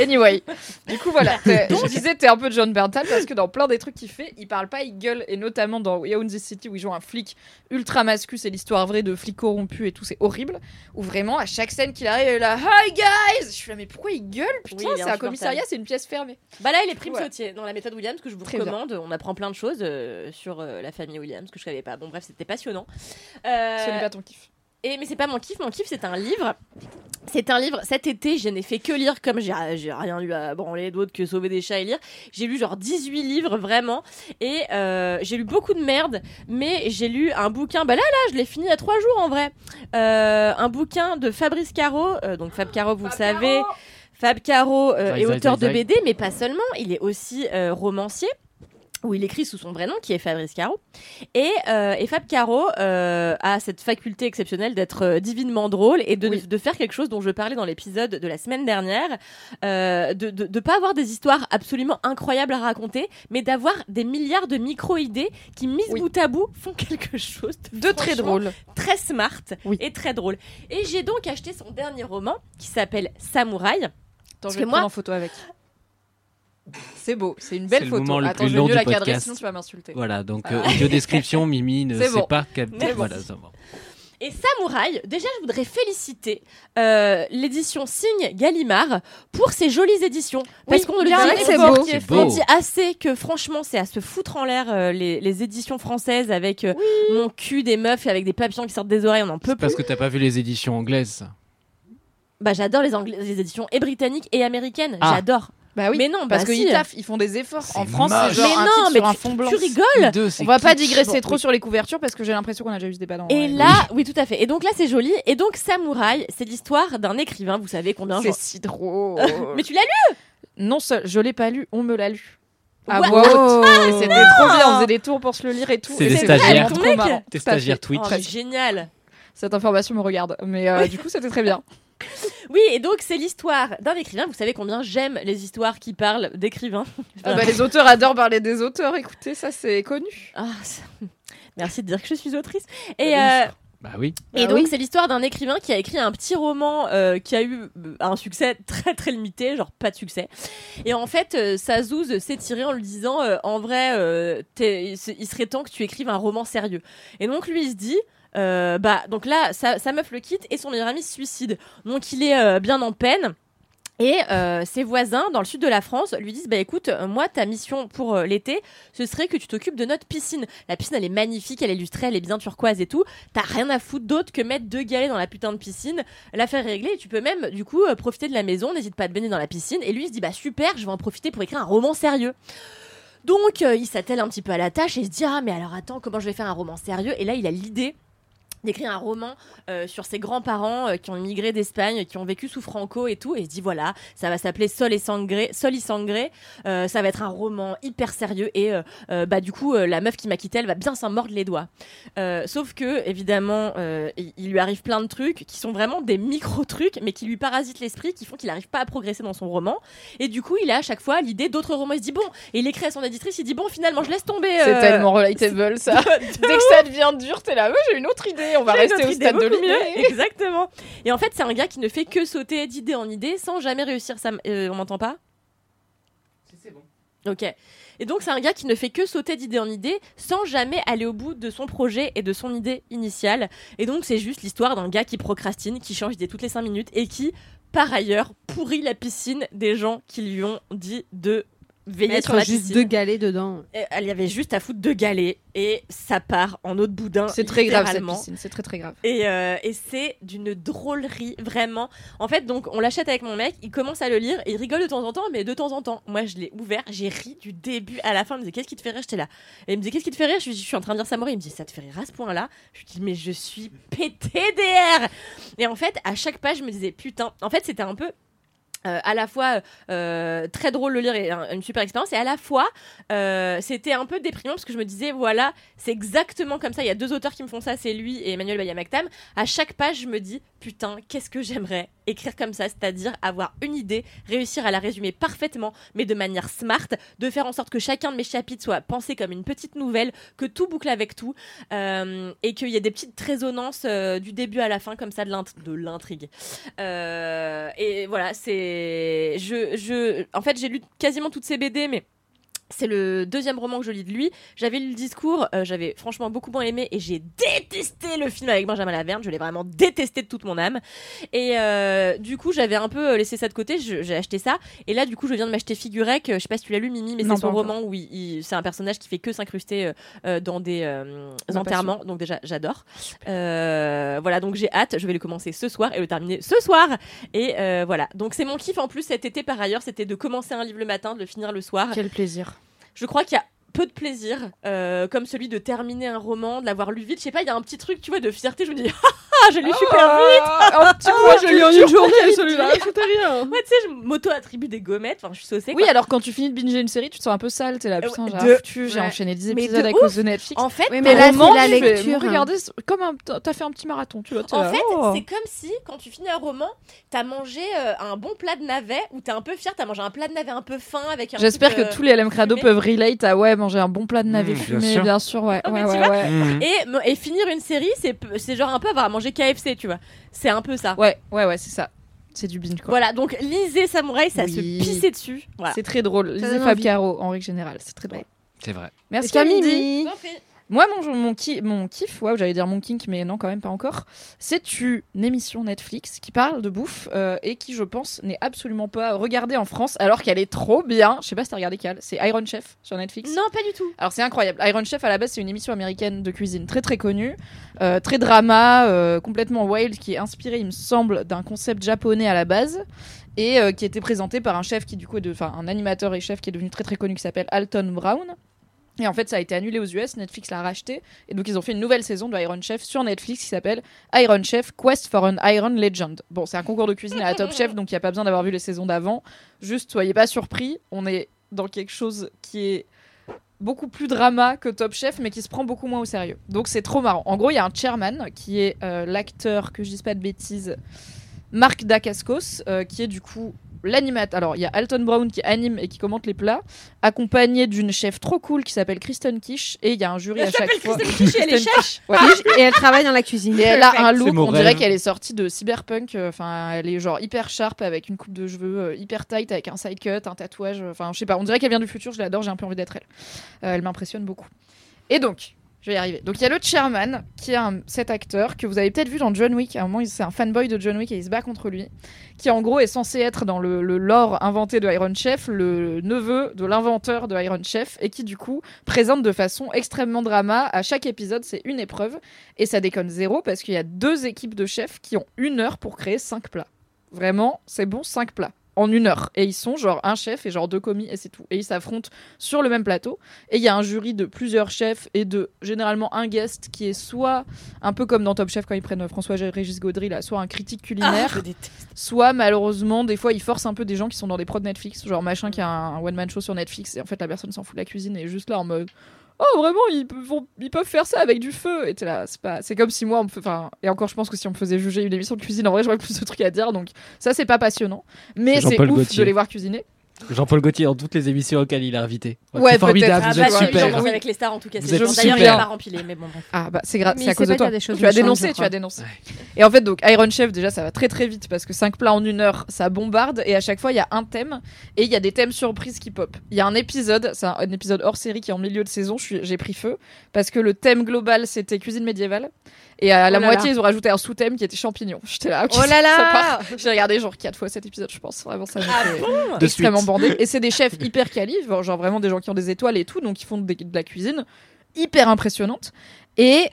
anyway. Du coup, voilà. T'es- Je disais, t'es un peu John Berntal parce que dans plein des trucs qu'il fait, il parle pas, il gueule. Et notamment dans We Own This City où il joue un flic ultra mascu, c'est l'histoire vraie de flics corrompus et tout, c'est horrible. Où vraiment, à chaque scène qu'il arrive, il est là, Hi guys Je suis là, mais pourquoi il gueule? Putain,
Oui,
c'est un commissariat, c'est une pièce fermée.
Bah là, il est prime sautier dans la méthode Williams que je vous
Très bien.
recommande. On apprend plein de choses euh, sur euh, la famille Williams que je savais pas. Bon, bref, c'était passionnant. Euh,
Ce n'est pas ton kiff.
Et mais c'est pas mon kiff, mon kiff c'est un livre. C'est un livre, cet été je n'ai fait que lire comme j'ai j'ai rien lu à branler d'autre que sauver des chats et lire. J'ai lu genre 18 livres vraiment et euh, j'ai lu beaucoup de merde mais j'ai lu un bouquin, bah là là je l'ai fini il y a trois jours en vrai. Euh, un bouquin de Fabrice Caro, euh, donc Fab Caro vous le savez. Fab Caro euh, est auteur de. BD mais pas seulement, il est aussi euh, romancier où il écrit sous son vrai nom, qui est Fabrice Caro. Et, euh, et Fab Caro euh, a cette faculté exceptionnelle d'être euh, divinement drôle et de, de faire quelque chose dont je parlais dans l'épisode de la semaine dernière, de, de, de pas avoir des histoires absolument incroyables à raconter, mais d'avoir des milliards de micro-idées qui, mises bout à bout, font quelque chose de,
très drôle.
très smart et très drôle. Et j'ai donc acheté son dernier roman qui s'appelle Samouraï.
Attends, je vais
moi,
en photo avec. C'est beau, c'est une belle photo.
moment le
Attends,
plus
je vais mieux la cadrer, sinon tu vas m'insulter.
Voilà, donc
Voilà.
euh, audio description, Mimi ne
C'est
sait
bon.
pas.
C'est
Voilà,
bon.
ça va.
Et Samouraï, déjà je voudrais féliciter euh, l'édition Signe Gallimard pour ses jolies éditions. Parce
Oui,
qu'on le dit
c'est beau.
On dit assez que franchement c'est à se foutre en l'air euh, les, les éditions françaises avec euh, mon cul des meufs et avec des papillons qui sortent des oreilles, on en peut plus.
Parce que t'as pas vu les éditions anglaises.
Bah j'adore les éditions et britanniques et américaines,
Ah.
j'adore.
Bah oui,
Mais non,
parce
bah
qu'ils
si.
taffent, ils font des efforts. En France, c'est genre
Mais
un
non,
titre
mais
sur un
tu-
fond
tu
blanc.
rigoles
Deux, c'est
On va pas digresser trop
oui.
sur les couvertures parce que j'ai l'impression qu'on a déjà eu ce débat dans.
Et là, oui, tout à fait. Et donc là, c'est joli. Et donc, Samouraï, c'est l'histoire d'un écrivain. Vous savez combien
c'est si drôle.
Mais tu l'as lu
non seul je l'ai pas lu, on me l'a lu. À
What
voix haute.
Oh.
Et c'était trop bien, on faisait des tours pour se le lire et tout.
C'est des
c'était
stagiaires. T'es
Tout à fait.
stagiaire Twitch.
Oh, génial.
Cette information me regarde. Mais euh, du coup, c'était très bien.
Oui, et donc c'est l'histoire d'un écrivain. Vous savez combien j'aime les histoires qui parlent d'écrivains.
Ah bah, les auteurs adorent parler des auteurs, écoutez, ça c'est connu.
Ah, ça- Merci de dire que je suis autrice. Et, euh,
Bah oui.
et
Ah
donc
oui.
c'est l'histoire d'un écrivain qui a écrit un petit roman euh, qui a eu euh, un succès très très limité, genre pas de succès. Et en fait, euh, Sazouz s'est tiré en lui disant euh, en vrai, euh, il serait temps que tu écrives un roman sérieux. Et donc lui il se dit. Euh, bah donc là sa, sa meuf le quitte et son meilleur ami se suicide. Donc il est euh, bien en peine. Et euh, ses voisins dans le sud de la France lui disent bah écoute moi ta mission pour l'été ce serait que tu t'occupes de notre piscine. La piscine elle est magnifique elle est illustrée elle est bien turquoise et tout. T'as rien à foutre d'autre que mettre deux galets dans la putain de piscine l'affaire réglée et tu peux même du coup profiter de la maison n'hésite pas à te baigner dans la piscine. Et lui il se dit bah super je vais en profiter pour écrire un roman sérieux. Donc il s'attelle un petit peu à la tâche et il se dit ah mais alors attends comment je vais faire un roman sérieux? Et là il a l'idée d'écrire un roman euh, sur ses grands-parents euh, qui ont immigré d'Espagne, qui ont vécu sous Franco et tout, et il se dit voilà, ça va s'appeler Sol et Sangré, Sol y Sangré, euh, ça va être un roman hyper sérieux et euh, euh, bah du coup euh, la meuf qui m'a quitté, elle va bien s'en mordre les doigts. Euh, sauf que évidemment, euh, il, il lui arrive plein de trucs qui sont vraiment des micro trucs, mais qui lui parasitent l'esprit, qui font qu'il n'arrive pas à progresser dans son roman. Et du coup, il a à chaque fois l'idée d'autres romans. Il se dit bon, et il écrit à son éditrice, il dit bon, finalement, je laisse tomber.
C'est tellement relatable ça. Dès que ça devient dur, t'es là, ouais, j'ai une autre idée, on va rester au stade de l'idée.
Exactement. Et en fait, c'est un gars qui ne fait que sauter d'idée en idée sans jamais réussir sa. euh, on m'entend pas?
C'est bon.
Ok. Et donc, c'est un gars qui ne fait que sauter d'idée en idée sans jamais aller au bout de son projet et de son idée initiale. Et donc, c'est juste l'histoire d'un gars qui procrastine, qui change d'idée toutes les 5 minutes et qui, par ailleurs, pourrit la piscine des gens qui lui ont dit de veiller
Mettre
sur la
juste
piscine.
deux galets dedans.
Et Elle y avait juste à foutre deux galets et ça part en eau de boudin.
C'est très grave cette piscine, c'est très très grave.
Et, euh, et c'est d'une drôlerie, vraiment. En fait, donc, on l'achète avec mon mec, il commence à le lire, et il rigole de temps en temps, mais de temps en temps. Moi, je l'ai ouvert, j'ai ri du début à la fin. Il me disait, qu'est-ce qui te fait rire? J'étais là. Et il me disait, qu'est-ce qui te fait rire? Je lui dis, je suis en train de lire Samouraï. Il me dit, ça te fait rire à ce point-là? Je lui dis, mais je suis PTDR Et en fait, à chaque page, je me disais, putain. En fait, c'était un peu. Euh, à la fois euh, très drôle de lire et un- une super expérience et à la fois euh, c'était un peu déprimant parce que je me disais voilà c'est exactement comme ça. Il y a deux auteurs qui me font ça c'est lui et Emmanuel Bayamaktam à chaque page je me dis putain qu'est-ce que j'aimerais écrire comme ça c'est-à-dire avoir une idée réussir à la résumer parfaitement mais de manière smart de faire en sorte que chacun de mes chapitres soit pensé comme une petite nouvelle que tout boucle avec tout euh, et qu'il y ait des petites résonances euh, du début à la fin comme ça de l'int- de l'intrigue euh, et voilà, c'est. Je, je... En fait, j'ai lu quasiment toutes ces BD, mais. C'est le deuxième roman que je lis de lui. J'avais lu le discours, euh, j'avais franchement beaucoup moins aimé et j'ai détesté le film avec Benjamin Laverne. Je l'ai vraiment détesté de toute mon âme. Et euh, du coup, j'avais un peu laissé ça de côté. J'ai acheté ça. Et là, du coup, je viens de m'acheter Figurec. Je sais pas si tu l'as lu, Mimi, mais c'est son roman où il, il- c'est un personnage qui fait que s'incruster euh, euh, dans des euh, enterrements. Donc déjà, j'adore. Euh, voilà, donc j'ai hâte. Je vais le commencer ce soir et le terminer ce soir. Et euh, voilà. Donc c'est mon kiff en plus cet été par ailleurs, c'était de commencer un livre le matin, de le finir le soir.
Quel plaisir.
Je crois qu'il y a peu de plaisir, euh, comme celui de terminer un roman, de l'avoir lu vite. Je sais pas, il y a un petit truc, tu vois, de fierté. Je me dis, ah, j'ai lu super vite.
Un petit
Ah,
point
je l'ai en une journée, celui-là, c'était rien. Ouais, tu sais, je m'auto-attribue des gommettes. Enfin, je suis saucée.
Oui,
quoi.
alors quand tu finis de binger une série, tu te sens un peu sale, t'es là,
Euh,
putain, j'ai
de-
foutu, j'ai
ouais.
enchaîné 10
Mais
épisodes
de
à cause de Netflix.
En fait,
Oui, mais là, c'est
moment,
la
tu fais,
lecture, hein.
Regardez, comme un, t'as fait un petit marathon, tu vois.
En fait,
oh.
c'est comme si quand tu finis un roman, t'as mangé euh, un bon plat de navet ou t'es un peu fier, t'as mangé un plat de navet un peu fin avec un.
J'espère que
euh,
tous les LM Crado peuvent relate à ouais, manger un bon plat de navet
Mmh,
fumé, bien sûr, ouais.
Ah, tu vois,
ouais.
Et, finir une série, c'est genre un peu avoir mangé KFC, tu vois. C'est un peu ça.
Ouais, ouais, ouais, c'est ça. C'est du binge, quoi.
Voilà, donc lisez Samouraï, ça
Oui.
se pissait dessus. Voilà.
C'est très drôle. Lisez Fab. Caro, en règle générale, c'est très drôle.
C'est vrai.
Merci.
Mimi
Moi, mon, mon, ki- mon kiff, ouais, j'allais dire mon kink, mais non, quand même pas encore, c'est une émission Netflix qui parle de bouffe euh, et qui, je pense, n'est absolument pas regardée en France alors qu'elle est trop bien. Je sais pas si t'as regardé Cal, c'est Iron Chef sur Netflix.
Non, pas du tout.
Alors c'est incroyable. Iron Chef à la base c'est une émission américaine de cuisine très très connue, euh, très drama, euh, complètement wild, qui est inspirée il me semble d'un concept japonais à la base et qui était présenté par un chef qui du coup est de, enfin un animateur et chef qui est devenu très très connu qui s'appelle Alton Brown. Et en fait, ça a été annulé aux US, Netflix l'a racheté, et donc ils ont fait une nouvelle saison de Iron Chef sur Netflix qui s'appelle Iron Chef Quest for an Iron Legend. Bon, c'est un concours de cuisine à Top Chef, donc il n'y a pas besoin d'avoir vu les saisons d'avant. Juste, soyez pas surpris, on est dans quelque chose qui est beaucoup plus drama que Top Chef, mais qui se prend beaucoup moins au sérieux. Donc c'est trop marrant. En gros, il y a un chairman qui est euh, l'acteur, que je dise pas de bêtises, Marc Dacascos, euh, qui est du coup l'animateur. Alors, il y a Alton Brown qui anime et qui commente les plats, accompagné d'une chef trop cool qui s'appelle Kristen Kish, et il y a un jury
Elle
à chaque
s'appelle
fois.
Kristen Kish et elle est
Kristen
chef
Kish, ouais.
Et elle travaille dans la cuisine.
Et elle a un look, on dirait qu'elle est sortie de Cyberpunk. euh, Enfin, elle est genre hyper sharp avec une coupe de cheveux euh, hyper tight avec un side cut, un tatouage. euh, Enfin, je sais pas, on dirait qu'elle vient du futur. Je l'adore, j'ai un peu envie d'être elle. Euh, elle m'impressionne beaucoup. Et donc, je vais y arriver. Donc, il y a le chairman qui est un- cet acteur que vous avez peut-être vu dans John Wick. À un moment, c'est un fanboy de John Wick et il se bat contre lui. Qui en gros est censé être dans le, le lore inventé de Iron Chef, le neveu de l'inventeur de Iron Chef, et qui du coup présente de façon extrêmement drama. À chaque épisode, c'est une épreuve. Et ça déconne zéro parce qu'il y a deux équipes de chefs qui ont une heure pour créer cinq plats. Vraiment, c'est bon, cinq plats. En une heure. Et ils sont genre un chef et genre deux commis et c'est tout. Et ils s'affrontent sur le même plateau. Et il y a un jury de plusieurs chefs et de généralement un guest qui est soit un peu comme dans Top Chef quand ils prennent François-Régis Gaudry, là, soit un critique culinaire.
Ah.
Soit malheureusement, des fois, ils forcent un peu des gens qui sont dans des prods Netflix, genre machin qui a un, one-man show sur Netflix, et en fait, la personne s'en fout de la cuisine et est juste là en mode. Oh vraiment ils peuvent, vont- ils peuvent faire ça avec du feu. Et t'es là c'est pas c'est comme si moi on me fait- enfin et encore je pense que si on me faisait juger une émission de cuisine en vrai j'aurais plus de trucs à dire. Donc ça c'est pas passionnant. Mais
C'est
ouf de les voir cuisiner
Jean-paul Gaultier dans toutes les émissions auxquelles il est invité.
Ouais,
c'est formidable,
peut-être.
vous
Ah
êtes
bah,
super.
Avec les stars en tout cas.
Vous
c'est
êtes
D'ailleurs, il pas rempli les, mais bon bref.
Ah bah c'est grave,
Mais
c'est à cause de toi.
dire des choses
Tu as dénoncé, tu as
crois.
dénoncé. Et en fait donc Iron Chef déjà ça va très très vite parce que 5 plats en une heure ça bombarde et à chaque fois il y a un thème et il y a des thèmes surprises qui pop. Il y a un épisode, c'est un, un épisode hors série qui est en milieu de saison, je suis- j'ai pris feu parce que le thème global c'était cuisine médiévale et à la
Oh là
moitié
là.
ils ont rajouté un sous-thème qui était champignons. J'étais là. ok,
Oh là là.
J'ai regardé genre 4 fois cet épisode je pense vraiment ça m'a fait
bon
De
extrêmement bandé et c'est des chefs hyper quali, genre genre vraiment des gens qui ont des étoiles et tout donc ils font des- de la cuisine hyper impressionnante et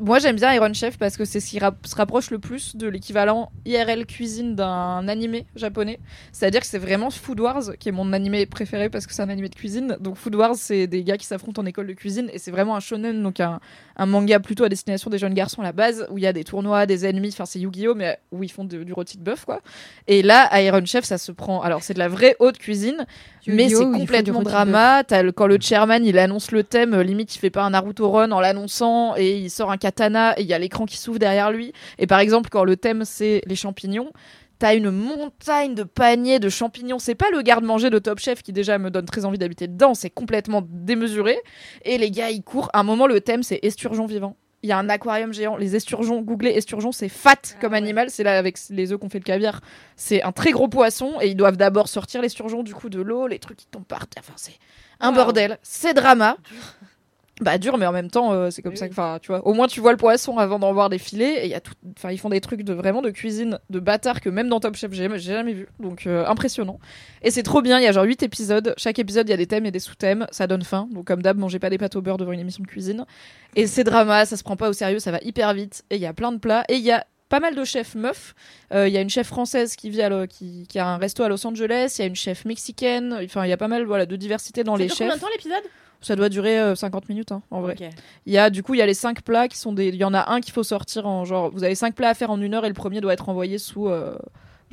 moi j'aime bien Iron Chef parce que c'est ce qui se rapproche le plus de l'équivalent IRL cuisine d'un animé japonais. C'est-à-dire que c'est vraiment Food Wars qui est mon animé préféré parce que c'est un animé de cuisine. Donc Food Wars c'est des gars qui s'affrontent en école de cuisine et c'est vraiment un shonen donc un, un manga plutôt à destination des jeunes garçons à la base où il y a des tournois, des ennemis, enfin c'est Yu-Gi-Oh mais où ils font de- du rôti de bœuf quoi. Et là à Iron Chef ça se prend alors c'est de la vraie haute cuisine mais c'est complètement drama. Le- quand le chairman il annonce le thème, euh, limite il fait pas un Naruto Run en l'annonçant et il sort un katana et il y a l'écran qui s'ouvre derrière lui. Et par exemple quand le thème c'est les champignons. T'as une montagne de paniers de champignons. C'est pas le garde-manger de Top Chef qui déjà me donne très envie d'habiter dedans. C'est complètement démesuré. Et les gars, ils courent. À un moment, le thème, c'est esturgeon vivant. Il y a un aquarium géant. Les esturgeons, googlez esturgeon, c'est fat comme animal. C'est là avec les œufs qu'on fait le caviar. C'est un très gros poisson et ils doivent d'abord sortir l'esturgeon du coup de l'eau, les trucs qui tombent par terre. Enfin, c'est un
Wow.
bordel. C'est drama. Bah dur, mais en même temps, euh, c'est comme ça que, enfin, tu vois, au moins tu vois le poisson avant d'en voir défiler. Et il y a tout, enfin, ils font des trucs de vraiment de cuisine de bâtard que même dans Top Chef j'ai jamais vu. Donc euh, impressionnant. Et c'est trop bien. Il y a genre 8 épisodes. Chaque épisode, il y a des thèmes et des sous-thèmes. Ça donne faim. Donc comme d'hab, mangez pas des pâtes au beurre devant une émission de cuisine. Et c'est drama. Ça se prend pas au sérieux. Ça va hyper vite. Et il y a plein de plats. Et il y a pas mal de chefs meufs. Euh, Il y a une chef française qui vit à qui, qui a un resto à Los Angeles. Il y a une chef mexicaine. Enfin, il y a pas mal voilà de diversité dans
Ça
les
dure
chefs.
combien de temps l'épisode?
Ça doit durer euh, 50 minutes hein, en vrai. Il y a du coup il y a les cinq plats qui sont des. Il y en a un qu'il faut sortir en genre. Vous avez cinq plats à faire en une heure et le premier doit être envoyé sous. euh,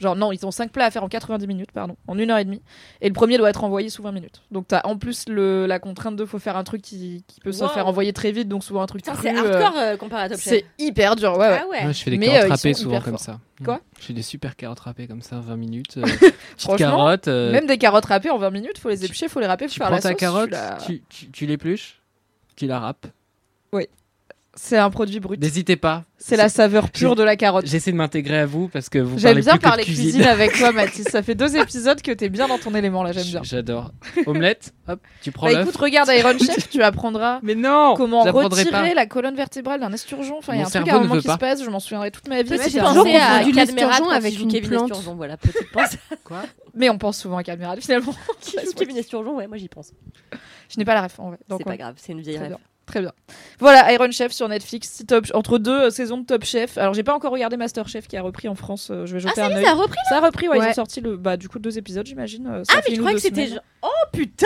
Genre non, ils ont cinq plats à faire en 90 minutes, pardon, en une heure et demie. Et le premier doit être envoyé sous 20 minutes. Donc t'as en plus le, la contrainte de faut faire un truc qui, qui peut se
Wow.
faire envoyer très vite, donc souvent un truc
Putain,
cru,
c'est
euh,
hardcore euh, comparé à Top Chef.
C'est hyper dur, ouais, ouais.
Ah ouais.
Ouais, je fais des
Mais,
carottes
euh,
râpées souvent comme ça.
Quoi
Mm. Je fais des super carottes râpées comme ça, 20 minutes. euh,
Franchement,
carottes. euh,
Même des carottes râpées en 20 minutes, faut les éplucher, faut les râper, faut
tu
faire
prends
la
ta
sauce.
carotte,
tu la-
tu, tu, tu l'épluches, tu la râpes.
C'est un produit brut.
N'hésitez pas.
C'est la saveur pure de la carotte.
J'essaie de m'intégrer à vous parce que vous
J'aime
parlez
bien
plus que de
parler cuisine. avec toi, Mathis. Ça fait deux épisodes que t'es bien dans ton élément là, j'aime bien.
J'adore. Omelette, hop, tu prends
Bah écoute, regarde Iron Chef, tu apprendras
Mais non
comment retirer
pas.
la colonne vertébrale d'un esturgeon. Enfin, il y a un truc à un moment qui
pas.
se passe, je m'en souviendrai toute ma vie.
Jour. fera
à
du l'esturgeon avec une
Kevin
plante.
Esturgeon, voilà, petite.
Quoi
Mais on pense souvent à Calmerade finalement.
Kevin Esturgeon, ouais, moi j'y pense.
Je n'ai pas la ref en vrai. Donc,
C'est pas
ouais.
grave, c'est une vieille
bien. Très bien. Voilà, Iron Chef sur Netflix, top, entre deux euh, saisons de Top Chef. Alors, j'ai pas encore regardé Master Chef qui a repris en France. euh, je vais jeter
Ah, ça
un
y est,
œil.
ça a repris,
Ça a repris, ouais, Ils
Ouais.
ont sorti le, bah, du coup deux épisodes, j'imagine. euh, ça
Ah,
fait
mais je
une ou
crois
deux
que c'était.
semaines.
genre- Oh putain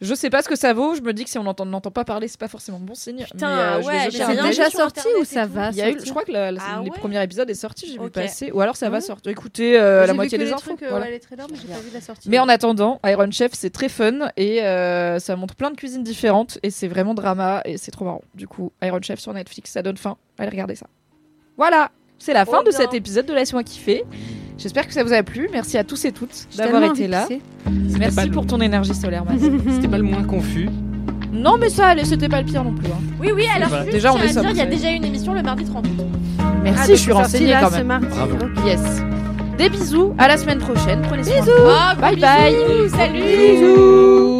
Je sais pas ce que ça vaut. Je me dis que si on n'entend n'entend pas parler, c'est pas forcément bon signe.
Putain,
mais, euh, je vais
ouais,
jeter
j'ai
un
rien
œil.
vu
déjà
sur
sorti
Internet
ou
et
ça
tout.
va
Il y a eu,
sortir
je crois que la- la-
Ah
les
ouais
premiers épisodes est sorti, j'ai vu
Ok.
passer. Ou alors ça va
Mhm.
sortir. Écoutez euh, la moitié des infos.
trucs,
voilà.
ouais, les trailers, mais j'ai pas vu la sortie.
Mais en attendant, Iron Chef, c'est très fun et euh, ça montre plein de cuisines différentes et c'est vraiment drama et c'est trop marrant. Du coup, Iron Chef sur Netflix, ça donne faim. Allez regarder ça. Voilà, c'est la fin de
bien.
cet épisode de Laisse-moi kiffer. J'espère que ça vous a plu. Merci à tous et toutes d'avoir été là.
de.
Merci pour ton énergie solaire.
C'était pas le moins confus.
non, mais ça c'était pas le pire non plus. hein.
Oui, oui, alors juste,
Déjà, on
je
est
à il y a déjà une émission le mardi 30 août.
Merci,
Ah,
je suis renseignée
là
quand
ce
même.
mardi.
Bravo.
Yes. Des bisous, à la semaine prochaine. Prenez soin de vous.
Oh,
Bye
bisous,
bye.
Salut
Bisous.